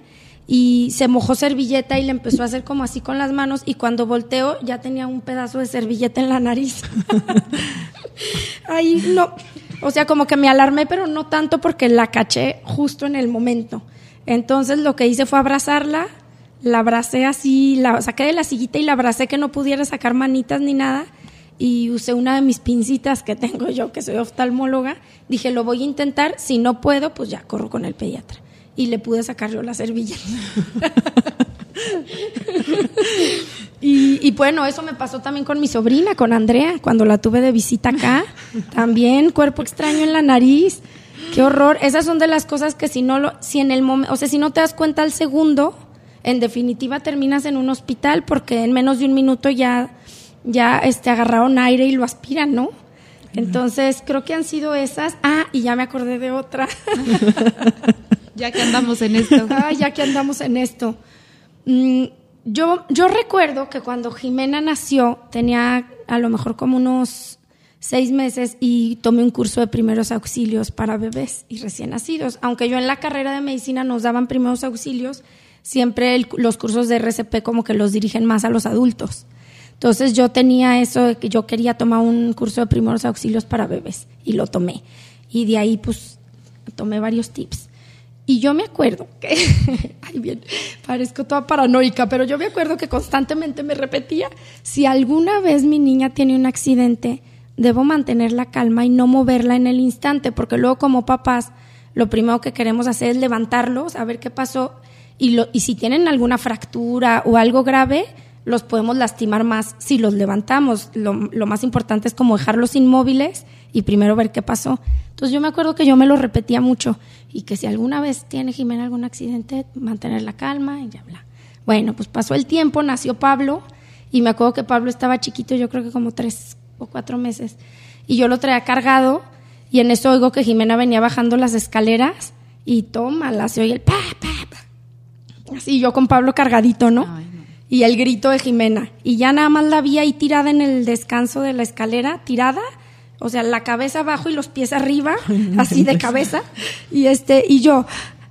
Y se mojó servilleta y le empezó a hacer como así con las manos y cuando volteó ya tenía un pedazo de servilleta en la nariz. [LAUGHS] Ahí no, o sea, como que me alarmé, pero no tanto porque la caché justo en el momento. Entonces lo que hice fue abrazarla, la abracé así, la saqué de la sillita y la abracé que no pudiera sacar manitas ni nada y usé una de mis pincitas que tengo yo, que soy oftalmóloga. Dije, lo voy a intentar, si no puedo, pues ya corro con el pediatra y le pude sacar yo la servilleta. [LAUGHS] y, y, bueno, eso me pasó también con mi sobrina, con Andrea, cuando la tuve de visita acá. También cuerpo extraño en la nariz. Qué horror. Esas son de las cosas que si no lo, si en el momento, o sea, si no te das cuenta al segundo, en definitiva terminas en un hospital porque en menos de un minuto ya, ya este, agarraron aire y lo aspiran, ¿no? Entonces, creo que han sido esas. Ah, y ya me acordé de otra. [LAUGHS] Ya que andamos en esto. [LAUGHS] Ay, ya que andamos en esto. Mm, yo, yo recuerdo que cuando Jimena nació, tenía a lo mejor como unos seis meses y tomé un curso de primeros auxilios para bebés y recién nacidos. Aunque yo en la carrera de medicina nos daban primeros auxilios, siempre el- los cursos de RCP como que los dirigen más a los adultos. Entonces yo tenía eso de que yo quería tomar un curso de primeros auxilios para bebés y lo tomé. Y de ahí pues tomé varios tips. Y yo me acuerdo que, [LAUGHS] ay bien, parezco toda paranoica, pero yo me acuerdo que constantemente me repetía, si alguna vez mi niña tiene un accidente, debo mantener la calma y no moverla en el instante, porque luego como papás, lo primero que queremos hacer es levantarlos, a ver qué pasó, y, lo, y si tienen alguna fractura o algo grave, los podemos lastimar más si los levantamos. Lo, lo más importante es como dejarlos inmóviles y primero ver qué pasó. Entonces yo me acuerdo que yo me lo repetía mucho y que si alguna vez tiene Jimena algún accidente, mantener la calma y ya bla. Bueno, pues pasó el tiempo, nació Pablo y me acuerdo que Pablo estaba chiquito, yo creo que como tres o cuatro meses, y yo lo traía cargado y en eso oigo que Jimena venía bajando las escaleras y tómala, se oye el pa, pa, pa. Así yo con Pablo cargadito, ¿no? Ay, no. Y el grito de Jimena. Y ya nada más la vi ahí tirada en el descanso de la escalera, tirada, o sea, la cabeza abajo y los pies arriba, [LAUGHS] así de cabeza. Y este, y yo,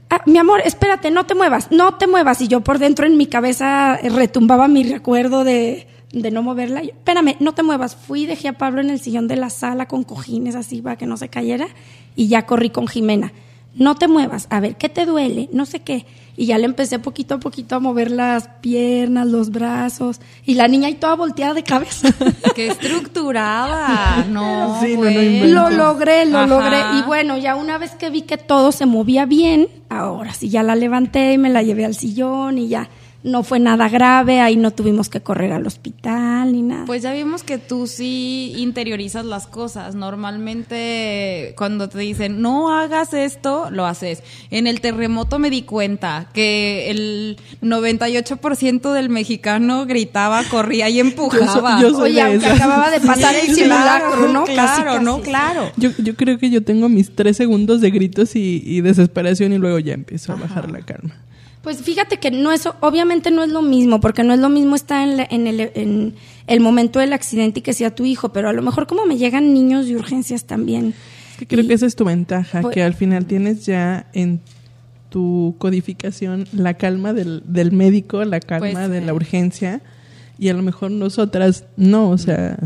"Ah, mi amor, espérate, no te muevas, no te muevas. Y yo por dentro en mi cabeza retumbaba mi recuerdo de, de no moverla. Yo, Espérame, no te muevas. Fui y dejé a Pablo en el sillón de la sala con cojines así para que no se cayera. Y ya corrí con Jimena. No te muevas, a ver, ¿qué te duele? No sé qué. Y ya le empecé poquito a poquito a mover las piernas, los brazos. Y la niña ahí toda volteada de cabeza. [LAUGHS] Qué estructurada. [LAUGHS] No, Sí, no, no. Lo logré, lo Ajá. logré. Y bueno, ya una vez que vi que todo se movía bien, ahora sí ya la levanté y me la llevé al sillón y ya no fue nada grave, ahí no tuvimos que correr al hospital ni nada. Pues ya vimos que tú sí interiorizas las cosas. Normalmente cuando te dicen no hagas esto, lo haces. En el terremoto me di cuenta que el 98% del mexicano gritaba, corría y [LAUGHS] empujaba. yo soy Oye, de aunque esas. acaba de pasar el simulacro, ¿no? Claro, Casi, casi. no, claro. Yo, yo creo que yo tengo mis tres segundos de gritos y, y desesperación y luego ya empiezo a bajar la calma. Pues fíjate que no es, obviamente no es lo mismo, porque no es lo mismo estar en, la- en el, en el momento del accidente y que sea tu hijo, pero a lo mejor como me llegan niños de urgencias también. Es que creo Y- que esa es tu ventaja, Pues- que al final tienes ya en tu codificación la calma del, del médico, la calma Pues, de eh. la urgencia y a lo mejor nosotras no, o sea,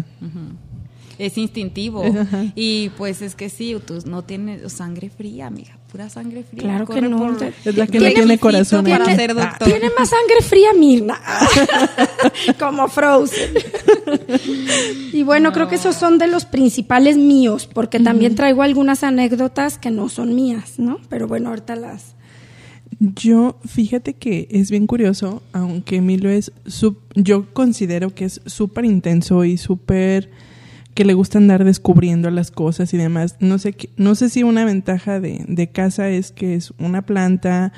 Es instintivo. [LAUGHS] Ajá. Y pues es que sí, tú no tienes sangre fría, amiga, pura sangre fría. Claro que no. por- Es la que no tiene corazón para aquí. ser doctor. Tiene más sangre fría Mirna. [LAUGHS] [LAUGHS] Como Frozen. y bueno, creo que esos son de los principales míos, porque también traigo algunas anécdotas que no son mías, ¿no? Pero bueno, ahorita las... Yo, fíjate que es bien curioso, aunque Emilio es, sup- yo considero que es súper intenso y súper que le gusta andar descubriendo las cosas y demás. No sé, no sé si una ventaja de, de casa es que es una planta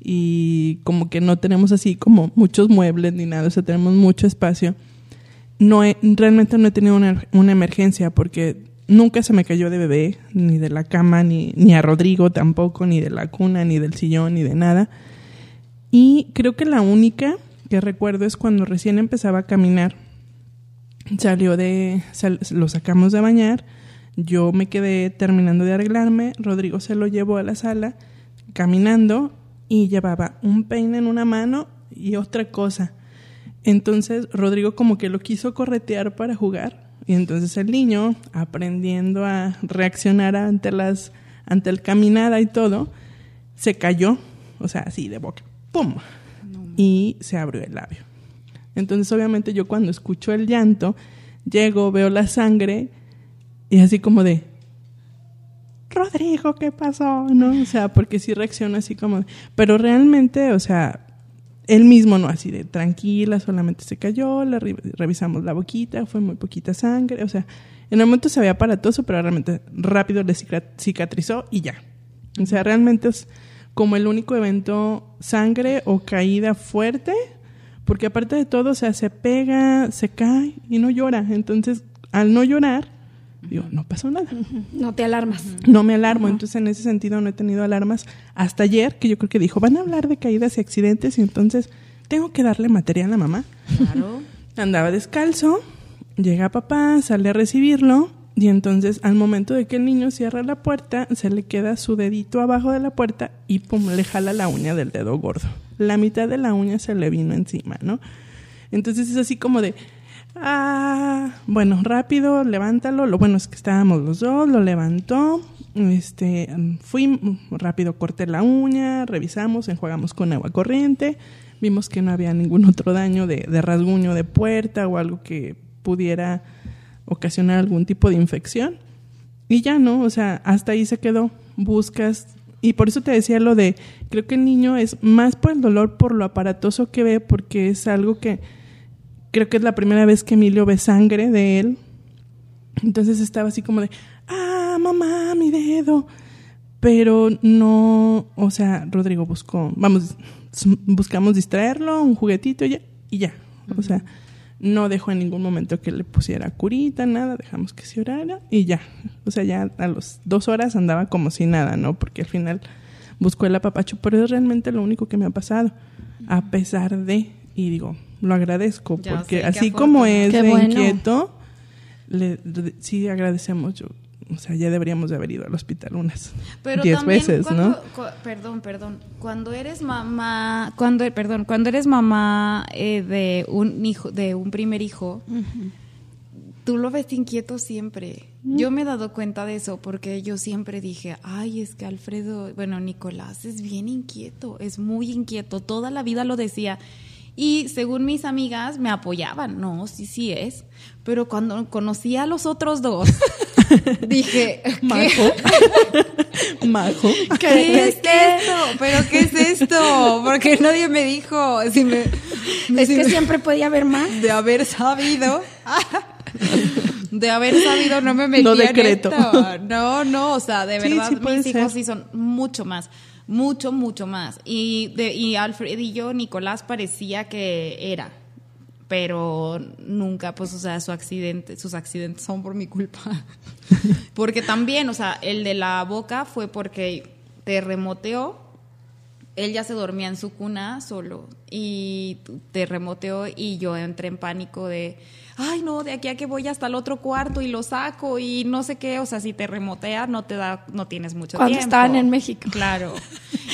y como que no tenemos así como muchos muebles ni nada, o sea, tenemos mucho espacio. No he- realmente no he tenido una, una emergencia porque nunca se me cayó de bebé, ni de la cama, ni, ni a Rodrigo tampoco, ni de la cuna, ni del sillón, ni de nada. Y creo que la única que recuerdo es cuando recién empezaba a caminar. Salió de, sal- lo sacamos de bañar, yo me quedé terminando de arreglarme, Rodrigo se lo llevó a la sala caminando y llevaba un peine en una mano y otra cosa. Entonces Rodrigo como que lo quiso corretear para jugar y entonces el niño aprendiendo a reaccionar ante las ante el caminada y todo se cayó, o sea, así de boca, pum, y se abrió el labio. Entonces obviamente yo cuando escucho el llanto llego, veo la sangre y así como de Rodrigo, ¿qué pasó? ¿No? O sea, porque sí reacciona así como, pero realmente, o sea, él mismo no así de tranquila, solamente se cayó, le re- revisamos la boquita, fue muy poquita sangre, o sea, en el momento se veía aparatoso, pero realmente rápido le cica- cicatrizó y ya. O sea, realmente es como el único evento sangre o caída fuerte, porque aparte de todo, o sea, se pega, se cae y no llora. Entonces, al no llorar, Digo, no pasó nada. No te alarmas. No me alarmo, entonces en ese sentido no he tenido alarmas hasta ayer, que yo creo que dijo, van a hablar de caídas y accidentes y entonces tengo que darle material a mamá. Claro. [LAUGHS] Andaba descalzo, llega papá, sale a recibirlo y entonces al momento de que el niño cierra la puerta, se le queda su dedito abajo de la puerta y pum, le jala la uña del dedo gordo. La mitad de la uña se le vino encima, ¿no? Entonces es así como de, ah, bueno, rápido, levántalo. Lo bueno es que estábamos los dos, lo levantó. Este, fui rápido, corté la uña, revisamos, enjuagamos con agua corriente. Vimos que no había ningún otro daño de, de rasguño de puerta o algo que pudiera ocasionar algún tipo de infección. Y ya no, o sea, hasta ahí se quedó. Buscas. Y por eso te decía lo de, creo que el niño es más por el dolor, por lo aparatoso que ve, porque es algo que creo que es la primera vez que Emilio ve sangre de él. Entonces estaba así como de, ah, mamá, mi dedo. Pero no, o sea, Rodrigo buscó, vamos, buscamos distraerlo, un juguetito y ya. Y ya. O sea, no dejó en ningún momento que le pusiera curita, nada, dejamos que se orara y ya. O sea, ya a las dos horas andaba como si nada, ¿no? Porque al final buscó el apapacho, pero es realmente lo único que me ha pasado. A pesar de, y digo, lo agradezco, Ya porque así como es de bueno. inquieto, le, le- sí agradecemos. Yo, o sea, ya deberíamos de haber ido al hospital unas Pero diez también veces, cuando- ¿no? cu- perdón, perdón. Cuando eres mamá, cuando, perdón, cuando eres mamá eh, de un hijo, de un primer hijo, tú lo ves inquieto siempre. Yo me he dado cuenta de eso porque yo siempre dije, ay, es que Alfredo, bueno, Nicolás es bien inquieto, es muy inquieto, toda la vida lo decía. Y según mis amigas me apoyaban, no, sí, sí es. Pero cuando conocí a los otros dos, [LAUGHS] dije, [LAUGHS] ¿qué? Majo. [LAUGHS] Majo. ¿Qué es esto? ¿Pero qué es esto? Porque nadie me dijo. Si me, Es si que me- siempre podía haber más. de haber sabido. [LAUGHS] De haber sabido no me metí No en decreto. esto. No, no, o sea, de Sí, verdad sí mis hijos ser. sí son mucho más, mucho, mucho más. Y de y Alfred y yo, Nicolás parecía que era, pero nunca, pues, o sea, su accidente, sus accidentes son por mi culpa. Porque también, o sea, el de la boca fue porque terremoteó él ya se dormía en su cuna solo y terremoteó y yo entré en pánico de, ay no, de aquí a que voy hasta el otro cuarto y lo saco y no sé qué, o sea, si terremotea no te da, no tienes mucho Cuando tiempo. estaban en México. Claro.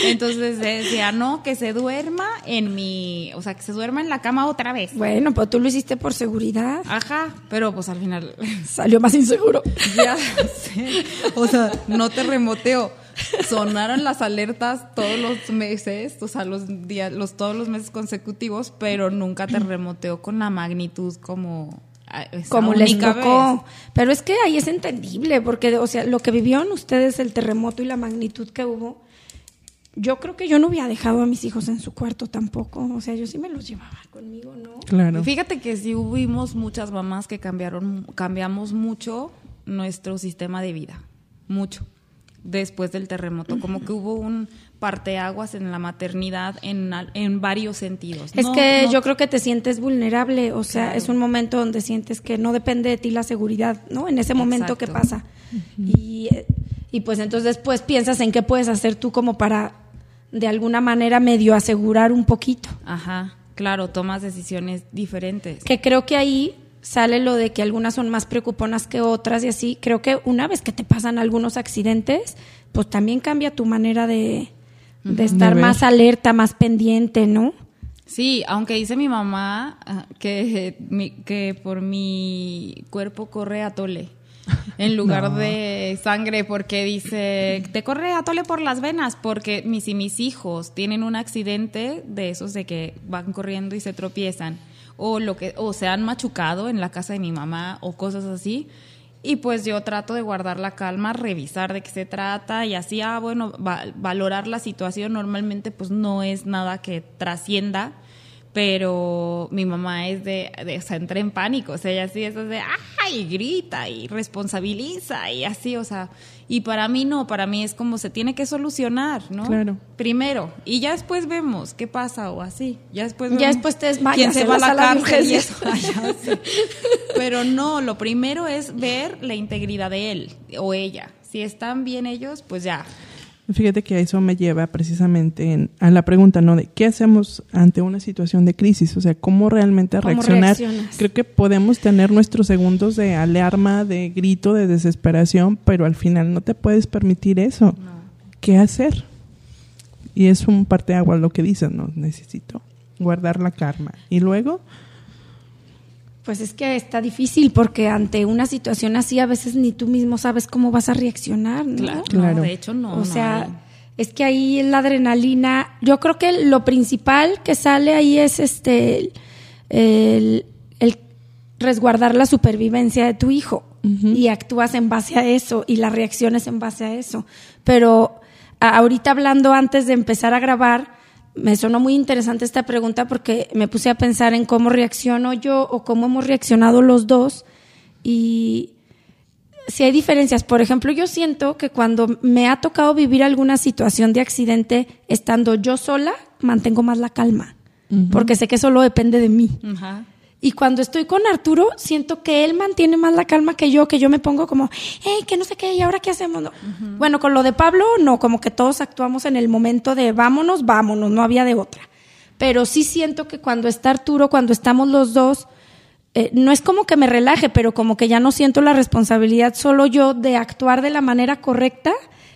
Entonces decía, no, que se duerma en mi, o sea, que se duerma en la cama otra vez. Bueno, pero tú lo hiciste por seguridad. Ajá, pero pues al final Salió más inseguro. [LAUGHS] ya sé. O sea, no terremoteó. Sonaron las alertas todos los meses, o sea, los días, los todos los meses consecutivos, pero nunca terremoteó con la magnitud como ah, Como les tocó. vez. Pero es que ahí es entendible, porque, o sea, lo que vivieron ustedes, el terremoto y la magnitud que hubo, yo creo que yo no hubiera dejado a mis hijos en su cuarto tampoco. O sea, yo sí me los llevaba conmigo, ¿no? Claro. Fíjate que sí hubimos muchas mamás que cambiaron, cambiamos mucho nuestro sistema de vida, mucho, después del terremoto, como que hubo un parteaguas en la maternidad en, al- en varios sentidos. Es No- que no- yo creo que te sientes vulnerable, o sea, Claro. es un momento donde sientes que no depende de ti la seguridad, ¿no? En ese momento que pasa. y, y pues entonces después piensas en qué puedes hacer tú como para de alguna manera medio asegurar un poquito. Ajá, claro, tomas decisiones diferentes. Que creo que ahí sale lo de que algunas son más preocuponas que otras y así. Creo que una vez que te pasan algunos accidentes, pues también cambia tu manera de, de estar De más alerta, más pendiente, ¿no? Sí, aunque dice mi mamá ah, que, que por mi cuerpo corre atole en [LAUGHS] lugar de sangre porque dice, te corre atole por las venas porque mis y mis hijos tienen un accidente de esos de que van corriendo y se tropiezan o lo que o se han machucado en la casa de mi mamá o cosas así. Y pues yo trato de guardar la calma, revisar de qué se trata y así, ah, bueno, va- valorar la situación. Normalmente pues no es nada que trascienda, pero mi mamá es de, de, o sea, entra en pánico, o sea, ella sí es de, ay, grita y responsabiliza y así, o sea, y para mí no, para mí es como se tiene que solucionar, ¿no? Claro. Primero, y ya después vemos qué pasa o así, ya después Ya vemos después te desmayas quién se va a la la cárcel y eso. [LAUGHS] Ay, ya. Pero no, lo primero es ver la integridad de él o ella. Si están bien ellos, pues ya, Fíjate que eso me lleva precisamente en- a la pregunta, ¿no? De qué hacemos ante una situación de crisis, o sea, cómo realmente ¿Cómo reaccionar. reaccionas? Creo que podemos tener nuestros segundos de alarma, de grito, de desesperación, pero al final no te puedes permitir eso. ¿Qué hacer? Y es un parteaguas lo que dices, ¿no? Necesito guardar la karma. Y luego, Pues es que está difícil porque ante una situación así a veces ni tú mismo sabes cómo vas a reaccionar, ¿no? claro, Claro. no, de hecho no. o no sea, hay. es que ahí la adrenalina, yo creo que lo principal que sale ahí es este el, el- el resguardar la supervivencia de tu hijo y actúas en base a eso y las reacciones en base a eso. Pero ahorita hablando antes de empezar a grabar, me sonó muy interesante esta pregunta porque me puse a pensar en cómo reacciono yo o cómo hemos reaccionado los dos y si hay diferencias. Por ejemplo, yo siento que cuando me ha tocado vivir alguna situación de accidente estando yo sola, mantengo más la calma, porque sé que solo depende de mí. Y cuando estoy con Arturo, siento que él mantiene más la calma que yo, que yo me pongo como, hey, que no sé qué, ¿y ahora qué hacemos? No. Bueno, con lo de Pablo, no, como que todos actuamos en el momento de vámonos, vámonos, no había de otra. Pero sí siento que cuando está Arturo, cuando estamos los dos, eh, no es como que me relaje, pero como que ya no siento la responsabilidad solo yo de actuar de la manera correcta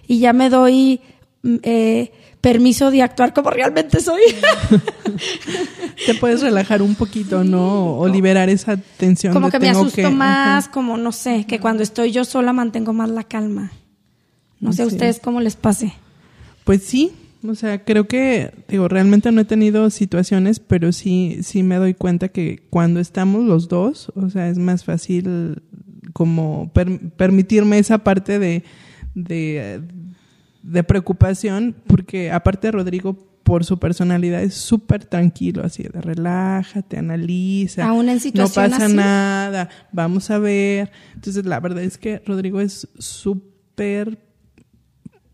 y ya me doy mm, eh, permiso de actuar como realmente soy. [LAUGHS] te puedes relajar un poquito, ¿no? O liberar esa tensión. como de que me asusto que- más, Ajá. como no sé, que cuando estoy yo sola mantengo más la calma. No sé a ustedes cómo les pase. Pues sí, o sea, creo que, digo, realmente no he tenido situaciones, pero sí, sí me doy cuenta que cuando estamos los dos, o sea, es más fácil como per- permitirme esa parte de, de, de preocupación, porque aparte Rodrigo, por su personalidad, es súper tranquilo, así de relájate, analiza. Aún en No pasa así. nada, vamos a ver. Entonces, la verdad es que Rodrigo es súper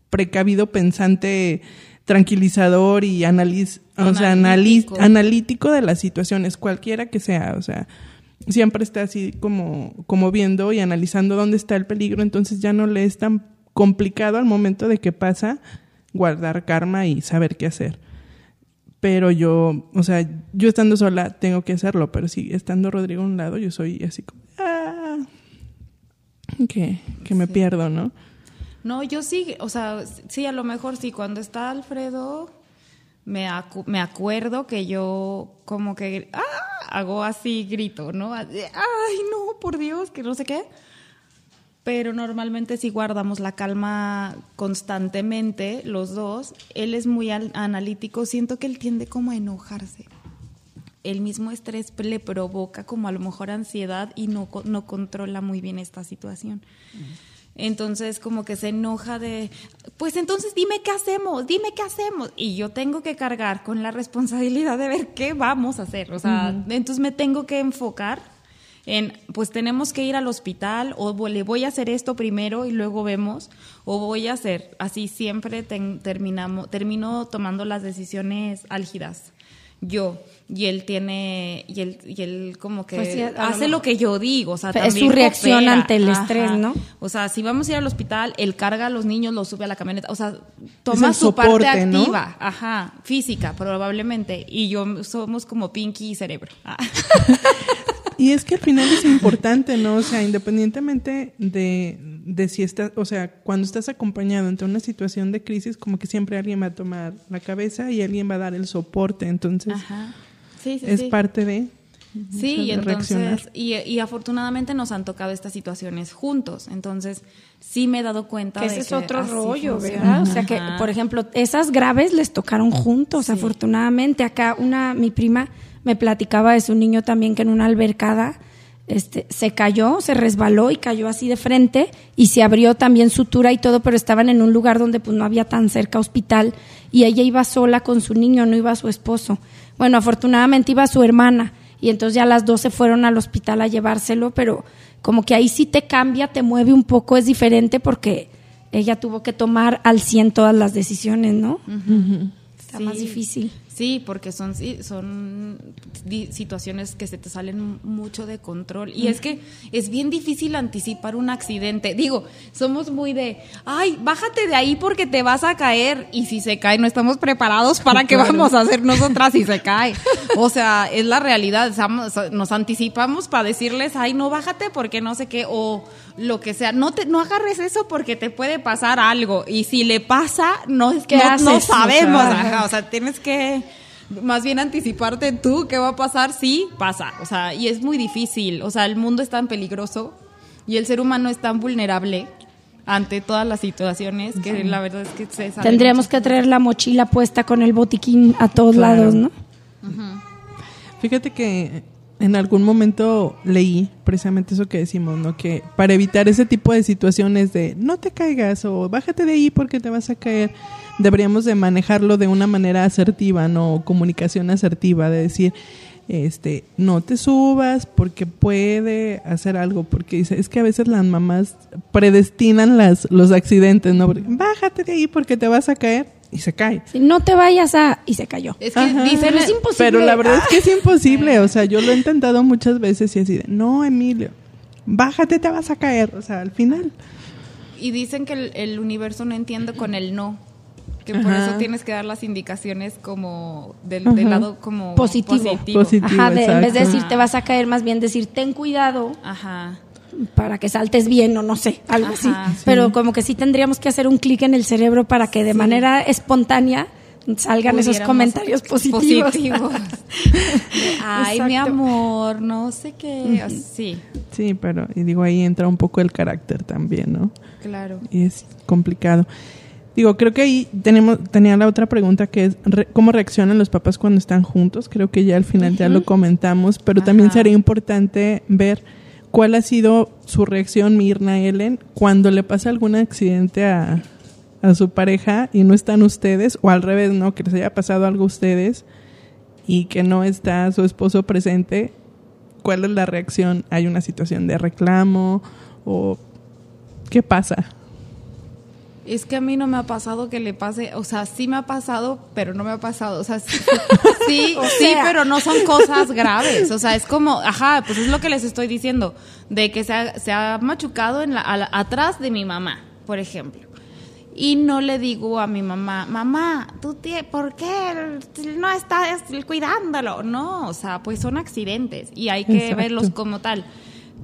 precavido, pensante, tranquilizador y analiz, o sea, Analítico. analítico de las situaciones, cualquiera que sea, o sea, siempre está así como, como viendo y analizando dónde está el peligro, entonces ya no le es tan complicado al momento de que pasa guardar karma y saber qué hacer. Pero yo, o sea, yo estando sola tengo que hacerlo, pero sí, estando Rodrigo a un lado, yo soy así como, ah, que, que me pierdo, ¿no? No, yo sí, o sea, sí, a lo mejor sí, cuando está Alfredo, me, acu- me acuerdo que yo como que ¡ah! hago así, grito, ¿no? Ay, no, por Dios, que no sé qué. Pero normalmente sí guardamos la calma constantemente, los dos. Él es muy al- analítico, siento que él tiende como a enojarse. El mismo estrés le provoca como a lo mejor ansiedad y no, no controla muy bien esta situación. Entonces como que se enoja de, pues entonces dime qué hacemos, dime qué hacemos. Y yo tengo que cargar con la responsabilidad de ver qué vamos a hacer. O sea, entonces me tengo que enfocar en, pues tenemos que ir al hospital o le voy a hacer esto primero y luego vemos, o voy a hacer, así siempre ten- terminamos, termino tomando las decisiones álgidas. Yo, y él tiene, y él, y él como que Pues sí, hace lo que yo digo, o sea, Es su reacción ante el estrés, ¿no? O sea, si vamos a ir al hospital, él carga a los niños, los sube a la camioneta, o sea, toma su parte activa, ajá, física probablemente, y yo somos como Pinky y cerebro. [LAUGHS] Y es que al final es importante, ¿no? O sea, independientemente de, de si estás, o sea, cuando estás acompañado ante una situación de crisis, como que siempre alguien va a tomar la cabeza y alguien va a dar el soporte, entonces Ajá. Sí, sí, es sí. parte de... Sí, y entonces, reaccionar. y, y afortunadamente nos han tocado estas situaciones juntos, entonces sí me he dado cuenta Que de ese es que otro así rollo, funciona. ¿verdad? O sea que, por ejemplo, esas graves les tocaron juntos, afortunadamente. Acá una, mi prima me platicaba de su niño también que en una albercada este, se cayó, se resbaló y cayó así de frente y se abrió también sutura y todo, pero estaban en un lugar donde pues no había tan cerca hospital y ella iba sola con su niño, no iba su esposo. Bueno, afortunadamente iba su hermana y entonces ya las dos se fueron al hospital a llevárselo, pero como que ahí sí te cambia, te mueve un poco, es diferente porque ella tuvo que tomar al 100 todas las decisiones, ¿no? Está más difícil. Sí, porque son, son situaciones que se te salen mucho de control. Y es que es bien difícil anticipar un accidente. Digo, somos muy de, ay, bájate de ahí porque te vas a caer. Y si se cae, no estamos preparados para qué vamos a hacer nosotras si se cae. O sea, es la realidad. Nos anticipamos para decirles, ay, no, bájate porque no sé qué. O lo que sea. No, te, no agarres eso porque te puede pasar algo. Y si le pasa, no, ¿Qué no, no sabemos. Ajá, o sea, tienes que más bien anticiparte tú qué va a pasar si pasa. O sea, y es muy difícil. O sea, el mundo es tan peligroso y el ser humano es tan vulnerable ante todas las situaciones que la verdad es que se Tendríamos que traer la mochila puesta con el botiquín a todos Claro. lados, ¿no? Fíjate que en algún momento leí precisamente eso que decimos, ¿no? Que para evitar ese tipo de situaciones de no te caigas o bájate de ahí porque te vas a caer, deberíamos de manejarlo de una manera asertiva, ¿no? Comunicación asertiva, de decir, este, no te subas porque puede hacer algo, porque dice, es que a veces las mamás predestinan las, los accidentes, ¿no? Porque, Bájate de ahí porque te vas a caer y se cae. Si no te vayas a... y se cayó. Es que Ajá. dicen, Pero es imposible. Pero la verdad es que es imposible. O sea, yo lo he intentado muchas veces y así de, no, Emilio, bájate, te vas a caer. O sea, al final. y dicen que el, el universo no entiende con el no. Que por Ajá. eso tienes que dar las indicaciones como del, del lado como Positivo. Positivo. Ajá, de- en vez de decir te vas a caer, más bien decir ten cuidado Ajá. para que saltes bien o no sé, algo así. Sí. Pero como que sí tendríamos que hacer un clic en el cerebro para que de manera espontánea salgan esos comentarios [LAUGHS] positivos. positivos. [LAUGHS] Ay, mi amor, no sé qué. Sí, Sí, pero, y digo, ahí entra un poco el carácter también, ¿no? claro. Y es complicado. Digo, creo que ahí tenemos, tenía la otra pregunta que es, re- ¿cómo reaccionan los papás cuando están juntos? Creo que ya al final ya lo comentamos, pero también sería importante ver cuál ha sido su reacción, Mirna Ellen, cuando le pasa algún accidente a, a su pareja y no están ustedes, o al revés, ¿no? Que les haya pasado algo a ustedes y que no está su esposo presente. ¿Cuál es la reacción? ¿Hay una situación de reclamo? ¿O qué pasa? Es que a mí no me ha pasado que le pase, o sea, sí me ha pasado, pero no me ha pasado, o sea, sí, [LAUGHS] sí, O sí, sea. pero no son cosas graves, o sea, es como, ajá, pues es lo que les estoy diciendo, de que se ha, se ha machucado en la, atrás de mi mamá, por ejemplo. Y no le digo a mi mamá, mamá, ¿tú tie- ¿por qué no estás cuidándolo? No, o sea, pues son accidentes y hay que Exacto. verlos como tal.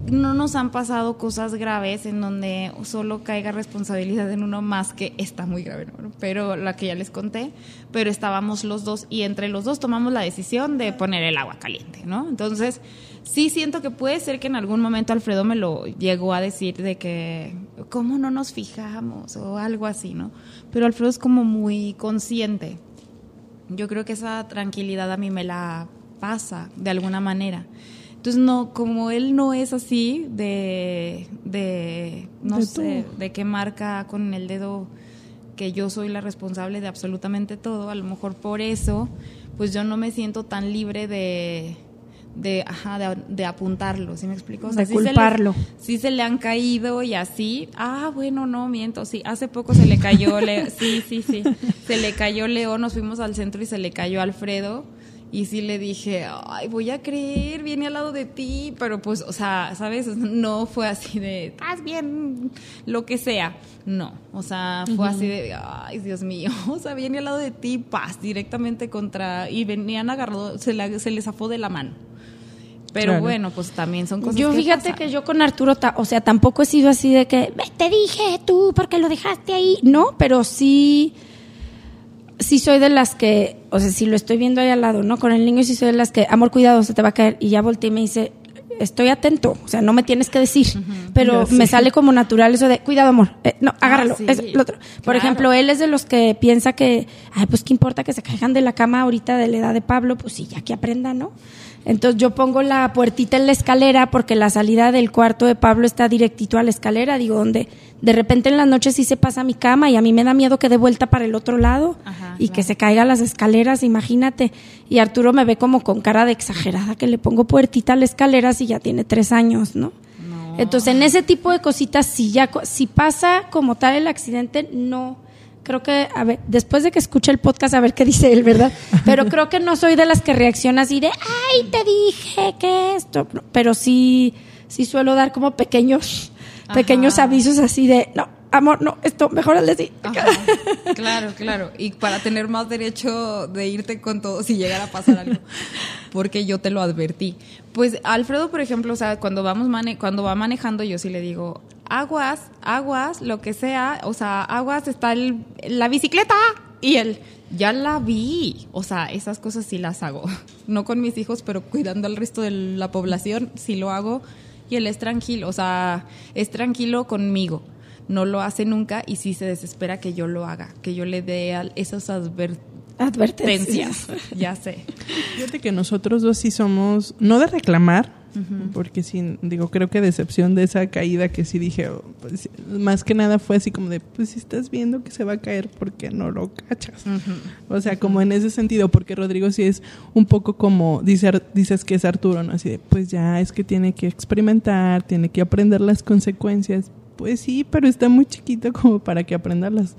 No nos han pasado cosas graves en donde solo caiga responsabilidad en uno más que está muy grave, pero la que ya les conté, pero estábamos los dos y entre los dos tomamos la decisión de poner el agua caliente, ¿no? Entonces, sí siento que puede ser que en algún momento Alfredo me lo llegó a decir de que, ¿cómo no nos fijamos? o algo así, ¿no? Pero Alfredo es como muy consciente. Yo creo que esa tranquilidad a mí me la pasa de alguna manera. Entonces, no, como él no es así de, de no De sé, de que marca con el dedo que yo soy la responsable de absolutamente todo, a lo mejor por eso, pues yo no me siento tan libre de, de, ajá, de, de apuntarlo, ¿sí me explico? De sí se le- culparlo. sí se le han caído y así. Ah, bueno, no, miento, sí. Hace poco se le cayó, Le- sí, sí, sí. Se le cayó Leo, nos fuimos al centro y se le cayó Alfredo. Y sí le dije, ay, voy a creer, viene al lado de ti. Pero pues, o sea, ¿sabes? [LAUGHS] No fue así de, estás bien, lo que sea. No, o sea, fue así de, ay, Dios mío, [LAUGHS] o sea, viene al lado de ti, paz, directamente contra, y venían agarrados, se, la- se le zafó de la mano. Pero Claro. bueno, pues también son cosas Yo que fíjate pasan. que yo con Arturo, o sea, tampoco he sido así de que "Ve, te dije tú porque lo dejaste ahí. No, pero sí, sí soy de las que, o sea, si lo estoy viendo ahí al lado, ¿no? Con el niño sí soy de las que, amor, cuidado, se te va a caer. Y ya volteé y me dice, estoy atento, o sea, no me tienes que decir. Pero me sale como natural eso de, cuidado, amor, eh, no, agárralo. sí, es lo otro. Por claro. ejemplo, él es de los que piensa que, ay, pues qué importa que se caigan de la cama ahorita de la edad de Pablo, pues sí, ya que aprenda, ¿no? Entonces yo pongo la puertita en la escalera porque la salida del cuarto de Pablo está directito a la escalera, digo, donde de repente en las noches sí se pasa mi cama y a mí me da miedo que dé vuelta para el otro lado Ajá, y que se caiga a las escaleras, imagínate. Y Arturo me ve como con cara de exagerada que le pongo puertita a las escaleras y ya tiene tres años, ¿no? No. Entonces, en ese tipo de cositas, si ya, co- si pasa como tal el accidente, no. Creo que, a ver, después de que escuche el podcast, a ver qué dice él, ¿verdad? [LAUGHS] Pero creo que no soy de las que reacciona así de, ay, te dije que esto. Pero sí, sí suelo dar como pequeños, Ajá. pequeños avisos así de, no, amor, no, esto, mejor al decir. [LAUGHS] Claro, claro. Y para tener más derecho de irte con todo si llegara a pasar algo. Porque yo te lo advertí. Pues Alfredo, por ejemplo, o sea, cuando vamos mane cuando va manejando, yo sí le digo, aguas, aguas, lo que sea, o sea, aguas está el- la bicicleta. Y él, ya la vi. O sea, esas cosas sí las hago. [LAUGHS] No con mis hijos, pero cuidando al resto de la población, sí lo hago. Y él es tranquilo, o sea, es tranquilo conmigo no lo hace nunca y sí se desespera que yo lo haga, que yo le dé al- esas advertencias. Advertencias. ya sé. Fíjate que nosotros dos sí somos, no de reclamar, porque sí, digo, creo que decepción de esa caída que sí dije, oh, pues, más que nada fue así como de, pues si estás viendo que se va a caer, ¿por qué no lo cachas? O sea, como en ese sentido, porque Rodrigo sí es un poco como, dice, dices que es Arturo, ¿no? Así de, pues ya es que tiene que experimentar, tiene que aprender las consecuencias. Pues sí, pero está muy chiquito como para que aprenda las,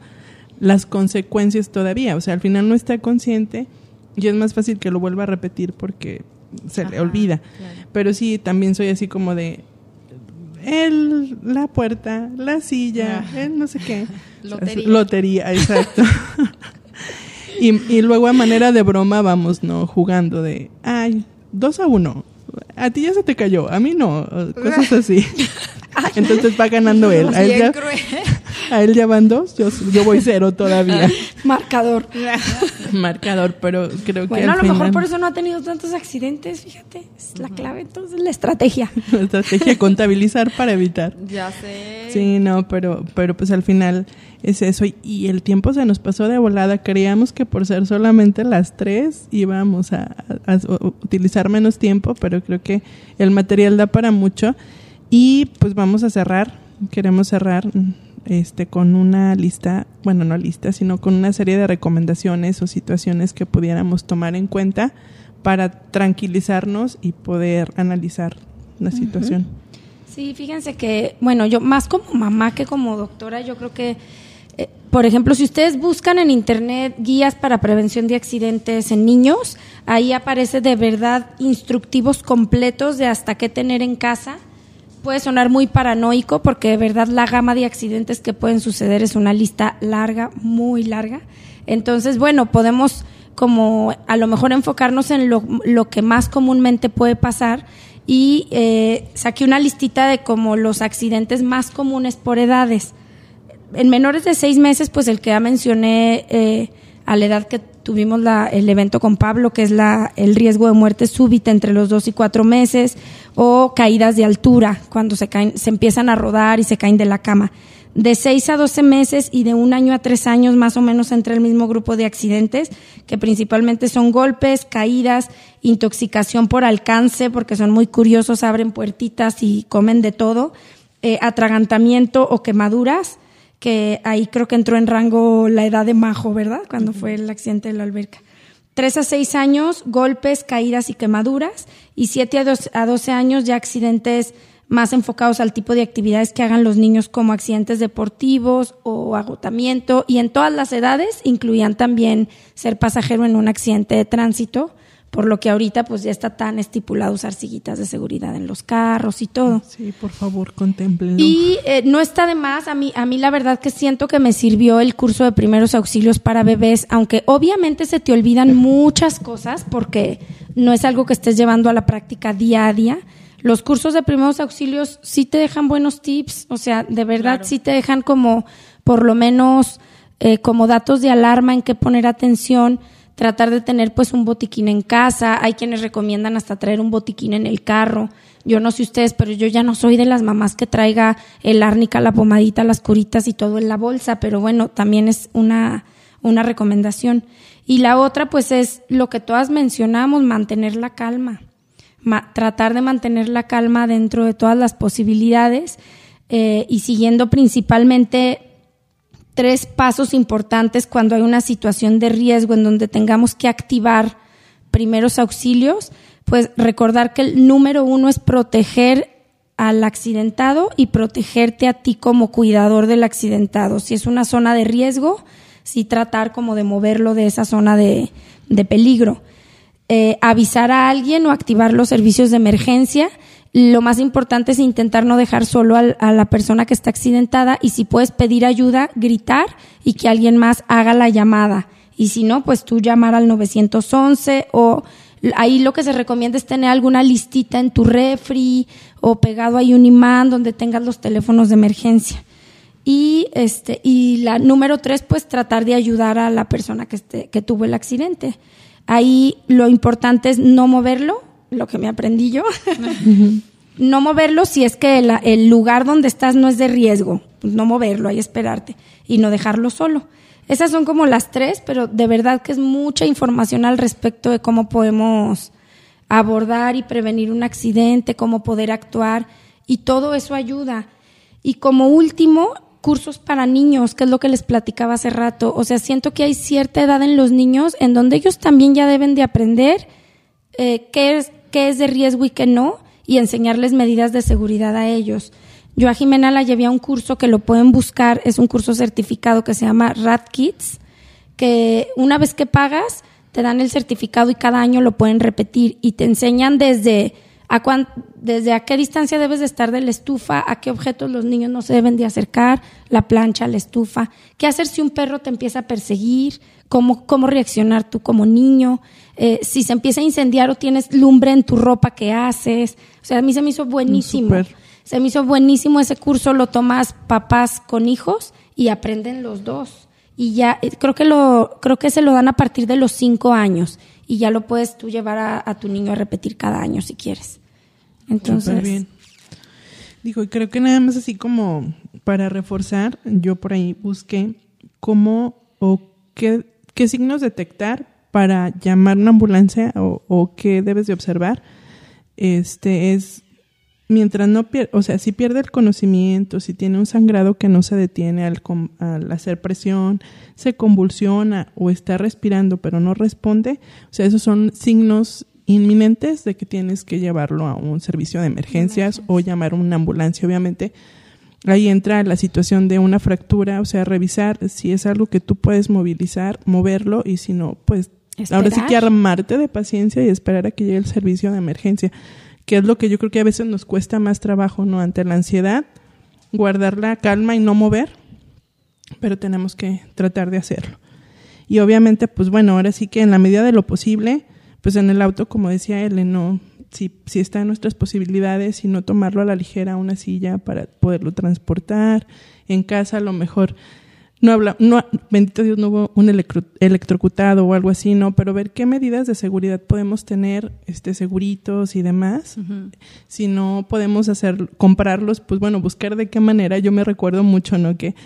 las consecuencias todavía. O sea, al final no está consciente y es más fácil que lo vuelva a repetir porque se le olvida. claro. Pero sí, también soy así como de el, la puerta, la silla, Ah. el no sé qué. [LAUGHS] Lotería. Lotería, exacto. [LAUGHS] y, y luego a manera de broma vamos, ¿no? Jugando de, ay, dos a uno. A ti ya se te cayó, a mí no. [LAUGHS] Cosas así. Entonces va ganando él. A él, ya, a él ya van dos, yo, yo voy cero todavía. Marcador. [LAUGHS] Marcador, pero creo que Bueno, a lo mejor por eso no ha tenido tantos accidentes, fíjate. Es la clave, entonces, la estrategia. [LAUGHS] la estrategia contabilizar para evitar. Ya sé. Sí, no, pero, pero pues al final es eso. Y, y el tiempo se nos pasó de volada. Creíamos que por ser solamente las tres íbamos a, a- a utilizar menos tiempo, pero creo que el material da para mucho. Y pues vamos a cerrar. Queremos cerrar mm, este con una lista, bueno, no lista, sino con una serie de recomendaciones o situaciones que pudiéramos tomar en cuenta para tranquilizarnos y poder analizar la situación. Sí, fíjense que, bueno, yo más como mamá que como doctora, yo creo que, eh, por ejemplo, si ustedes buscan en internet guías para prevención de accidentes en niños, ahí aparece de verdad instructivos completos de hasta qué tener en casa. Puede sonar muy paranoico porque de verdad la gama de accidentes que pueden suceder es una lista larga, muy larga. Entonces, bueno, podemos como a lo mejor enfocarnos en lo, lo que más comúnmente puede pasar y eh, saqué una listita de como los accidentes más comunes por edades. En menores de seis meses, pues el que ya mencioné eh, a la edad que tuvimos la, el evento con Pablo, que es la, el riesgo de muerte súbita entre los dos y cuatro meses, o caídas de altura, cuando se, caen, se empiezan a rodar y se caen de la cama. De 6 a 12 meses y de un año a tres años más o menos entre el mismo grupo de accidentes, que principalmente son golpes, caídas, intoxicación por alcance, porque son muy curiosos, abren puertitas y comen de todo, eh, atragantamiento o quemaduras, que ahí creo que entró en rango la edad de Majo, ¿verdad? Cuando fue el accidente de la alberca. 3 a 6 años, golpes, caídas y quemaduras. Y 7 a 12, a 12 años, ya accidentes más enfocados al tipo de actividades que hagan los niños como accidentes deportivos o agotamiento. Y en todas las edades incluían también ser pasajero en un accidente de tránsito, por lo que ahorita pues ya está tan estipulado usar sillitas de seguridad en los carros y todo. Sí, por favor, contemplenlo. Y eh, no está de más, a mí, a mí la verdad que siento que me sirvió el curso de primeros auxilios para bebés, aunque obviamente se te olvidan muchas cosas porque no es algo que estés llevando a la práctica día a día. Los cursos de primeros auxilios sí te dejan buenos tips, o sea, de verdad Claro. sí te dejan como, por lo menos, eh, como datos de alarma en qué poner atención, tratar de tener pues un botiquín en casa, hay quienes recomiendan hasta traer un botiquín en el carro. Yo no sé ustedes, pero yo ya no soy de las mamás que traiga el árnica, la pomadita, las curitas y todo en la bolsa, pero bueno, también es una, una recomendación. Y la otra pues es lo que todas mencionamos, mantener la calma. Ma- tratar de mantener la calma dentro de todas las posibilidades. eh, y siguiendo principalmente tres pasos importantes cuando hay una situación de riesgo en donde tengamos que activar primeros auxilios, pues recordar que el número uno es proteger al accidentado y protegerte a ti como cuidador del accidentado. Si es una zona de riesgo, sí tratar como de moverlo de esa zona de, de peligro. Eh, avisar a alguien o activar los servicios de emergencia. Lo más importante es intentar no dejar solo a la persona que está accidentada y si puedes pedir ayuda, gritar y que alguien más haga la llamada. Y si no, pues tú llamar al 911 o ahí lo que se recomienda es tener alguna listita en tu refri o pegado ahí un imán donde tengas los teléfonos de emergencia. Y este y la número tres, pues tratar de ayudar a la persona que esté, que tuvo el accidente. Ahí lo importante es no moverlo, lo que me aprendí yo. [LAUGHS] no moverlo si es que el, lugar donde estás no es de riesgo. Pues no moverlo, ahí esperarte. Y no dejarlo solo. Esas son como las tres, pero de verdad que es mucha información al respecto de cómo podemos abordar y prevenir un accidente, cómo poder actuar. Y todo eso ayuda. Y como último, cursos para niños, que es lo que les platicaba hace rato. O sea, siento que hay cierta edad en los niños en donde ellos también ya deben de aprender eh, qué, es, qué es de riesgo y qué no, y enseñarles medidas de seguridad a ellos. Yo a Jimena la llevé a un curso que lo pueden buscar, es un curso certificado que se llama Rat Kids, que una vez que pagas, te dan el certificado y cada año lo pueden repetir y te enseñan desde a desde a qué distancia debes de estar de la estufa, a qué objetos los niños no se deben de acercar, la plancha, la estufa, qué hacer si un perro te empieza a perseguir, cómo, cómo reaccionar tú como niño, eh, si se empieza a incendiar o tienes lumbre en tu ropa, qué haces. O sea, a mí se me hizo buenísimo. Se me hizo buenísimo ese curso, lo tomas papás con hijos y aprenden los dos. Y ya, eh, creo que lo, creo que se lo dan a partir de los cinco años y ya lo puedes tú llevar a tu niño a repetir cada año si quieres. Entonces. bien. Digo, y creo que nada más así como para reforzar, yo por ahí busqué cómo o qué, qué signos detectar para llamar una ambulancia o, o qué debes de observar. Este es mientras no pierde, o sea, si pierde el conocimiento, si tiene un sangrado que no se detiene al, al, hacer presión, se convulsiona o está respirando pero no responde, o sea, esos son signos inminentes de que tienes que llevarlo a un servicio de emergencias o llamar una ambulancia, obviamente. Ahí entra la situación de una fractura, o sea, revisar si es algo que tú puedes movilizar, moverlo y si no, pues ahora sí que armarte de paciencia y esperar a que llegue el servicio de emergencia, que es lo que yo creo que a veces nos cuesta más trabajo, ¿no? Ante la ansiedad, guardar la calma y no mover, pero tenemos que tratar de hacerlo. Y obviamente, pues bueno, ahora sí que en la medida de lo posible, pues en el auto, como decía él, no, si, si está en nuestras posibilidades y no tomarlo a la ligera una silla para poderlo transportar, en casa a lo mejor no habla, no, bendito Dios, no hubo un electrocutado o algo así, ¿no? Pero ver qué medidas de seguridad podemos tener, este, seguritos y demás. Si no podemos hacer, comprarlos, pues bueno, buscar de qué manera. Yo me recuerdo mucho, ¿no? Que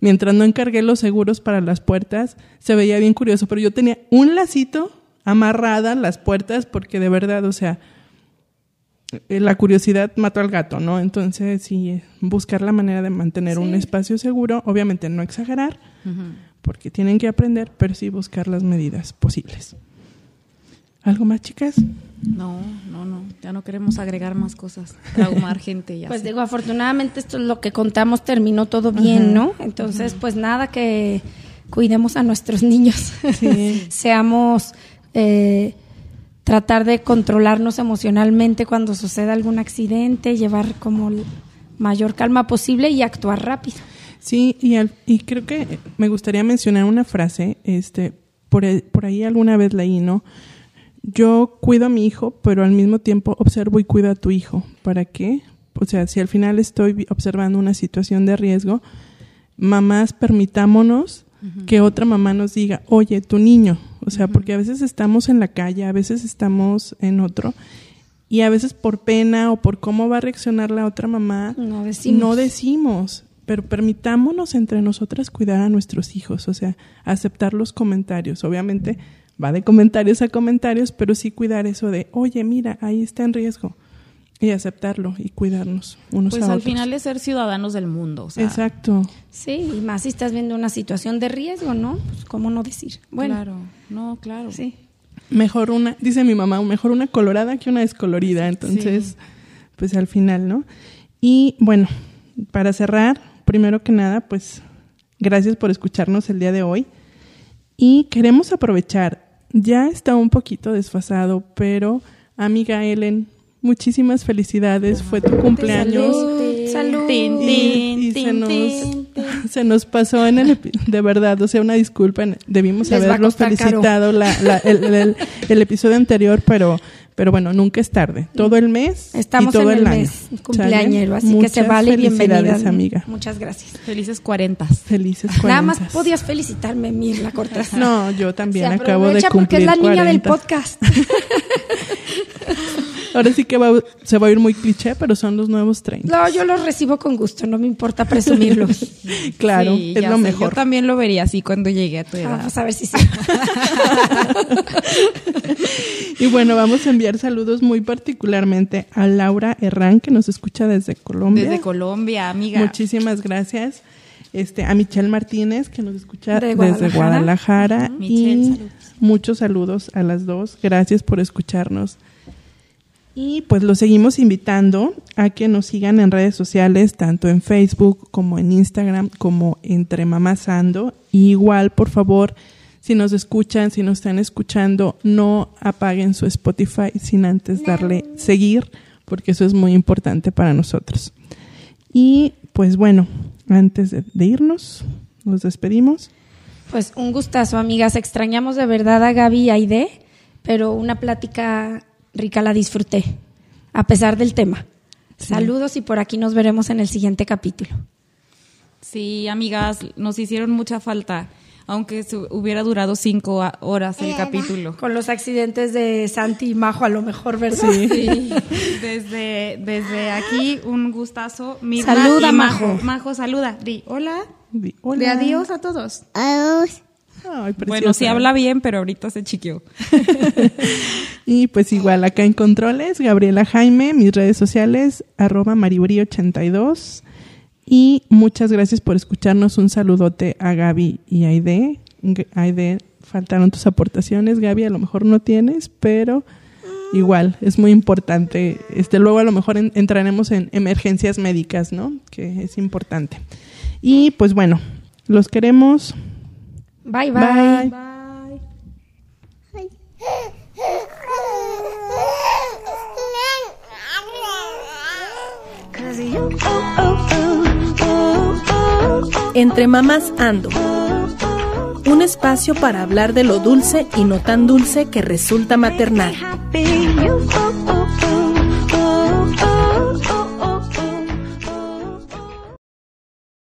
mientras no encargué los seguros para las puertas, se veía bien curioso, pero yo tenía un lacito amarradas las puertas porque de verdad, o sea, la curiosidad mató al gato, ¿no? Entonces, sí, buscar la manera de mantener un espacio seguro, obviamente no exagerar, porque tienen que aprender, pero sí buscar las medidas posibles. ¿Algo más, chicas? No, no, no, ya no queremos agregar más cosas, traumar [LAUGHS] gente ya. Pues digo, afortunadamente esto es lo que contamos, terminó todo bien, ¿no? Entonces, pues nada, que cuidemos a nuestros [LAUGHS] niños, seamos eh, tratar de controlarnos emocionalmente cuando suceda algún accidente, llevar como mayor calma posible y actuar rápido. Sí, y, y creo que me gustaría mencionar una frase, este, por, por ahí alguna vez leí, ¿no? Yo cuido a mi hijo, pero al mismo tiempo observo y cuido a tu hijo. ¿Para qué? O sea, si al final estoy observando una situación de riesgo, mamás, permitámonos que otra mamá nos diga, oye, tu niño, o sea, porque a veces estamos en la calle, a veces estamos en otro, y a veces por pena o por cómo va a reaccionar la otra mamá, no decimos. No decimos pero permitámonos entre nosotras cuidar a nuestros hijos, o sea, aceptar los comentarios. Obviamente va de comentarios a comentarios, pero sí cuidar eso de, oye, mira, ahí está en riesgo. Y aceptarlo y cuidarnos unos Pues a al otros. final es ser ciudadanos del mundo. O sea, Exacto. Sí, y más si estás viendo una situación de riesgo, ¿no? Pues cómo no decir. Bueno, Claro, no, claro. sí. Mejor una, dice mi mamá, mejor una colorada que una descolorida. Entonces, pues al final, ¿no? Y bueno, para cerrar, primero que nada, pues gracias por escucharnos el día de hoy. Y queremos aprovechar, ya está un poquito desfasado, pero amiga Ellen, muchísimas felicidades, fue tu cumpleaños. Salud. Y, se, nos, se nos pasó en el epi- de verdad, o sea, una disculpa, debimos Les haberlos felicitado la- la- el, el- el episodio anterior, pero pero bueno, nunca es tarde. Todo el mes Estamos y todo en el, año. mes cumpleañero, así que se Muchas vale bienvenida. felicidades, amiga. Muchas gracias. Felices cuarentas. Felices Nada más podías felicitarme, Mirla Cortés. No, yo también Se acabo de aprovecha porque cumplir es la niña del 40. podcast. [LAUGHS] Ahora sí que va- se va a ir muy cliché, pero son los nuevos 30. No, yo los recibo con gusto, no me importa presumirlos. [LAUGHS] Claro, Sí, es lo sé, mejor. Yo también lo vería así cuando llegue a tu Ah, edad. pues a ver si sí. [LAUGHS] Y bueno, vamos a enviar saludos muy particularmente a Laura Herrán, que nos escucha desde Colombia. Desde Colombia, amiga. Muchísimas gracias. Este, a Michelle Martínez, que nos escucha De desde Guadalajara. Y Michelle, saludos. muchos saludos a las dos. Gracias por escucharnos. Y pues los seguimos invitando a que nos sigan en redes sociales, tanto en Facebook como en Instagram, como entre Mamasando. Y igual, por favor, si nos escuchan, si nos están escuchando, no apaguen su Spotify sin antes darle seguir, porque eso es muy importante para nosotros. Y pues bueno, antes de, de irnos, nos despedimos. Pues un gustazo, amigas. Extrañamos de verdad a Gaby y Aide, pero una plática rica la disfruté, a pesar del tema. Saludos y por aquí nos veremos en el siguiente capítulo. Sí, amigas, nos hicieron mucha falta, aunque hubiera durado cinco horas el capítulo. Con los accidentes de Santi y Majo a lo mejor, ¿verdad? Sí. [LAUGHS] Desde, desde aquí, un gustazo. Mirna Saluda, Majo. Majo, saluda. Di hola. Di De hola. adiós a todos. Ay, Bueno, sí habla bien, pero ahorita se chiqueó. [LAUGHS] Y pues igual acá en Controles, Gabriela Jaime, mis redes sociales, arroba mariburi82. Y muchas gracias por escucharnos. Un saludote a Gaby y Aide. Aide, faltaron tus aportaciones. Gaby, a lo mejor no tienes, pero igual es muy importante. Este, luego a lo mejor en- entraremos en emergencias médicas, ¿no? Que es importante. Y pues bueno, los queremos. Bye, Bye. bye. Entre mamás ando. Un espacio para hablar de lo dulce y no tan dulce que resulta maternal.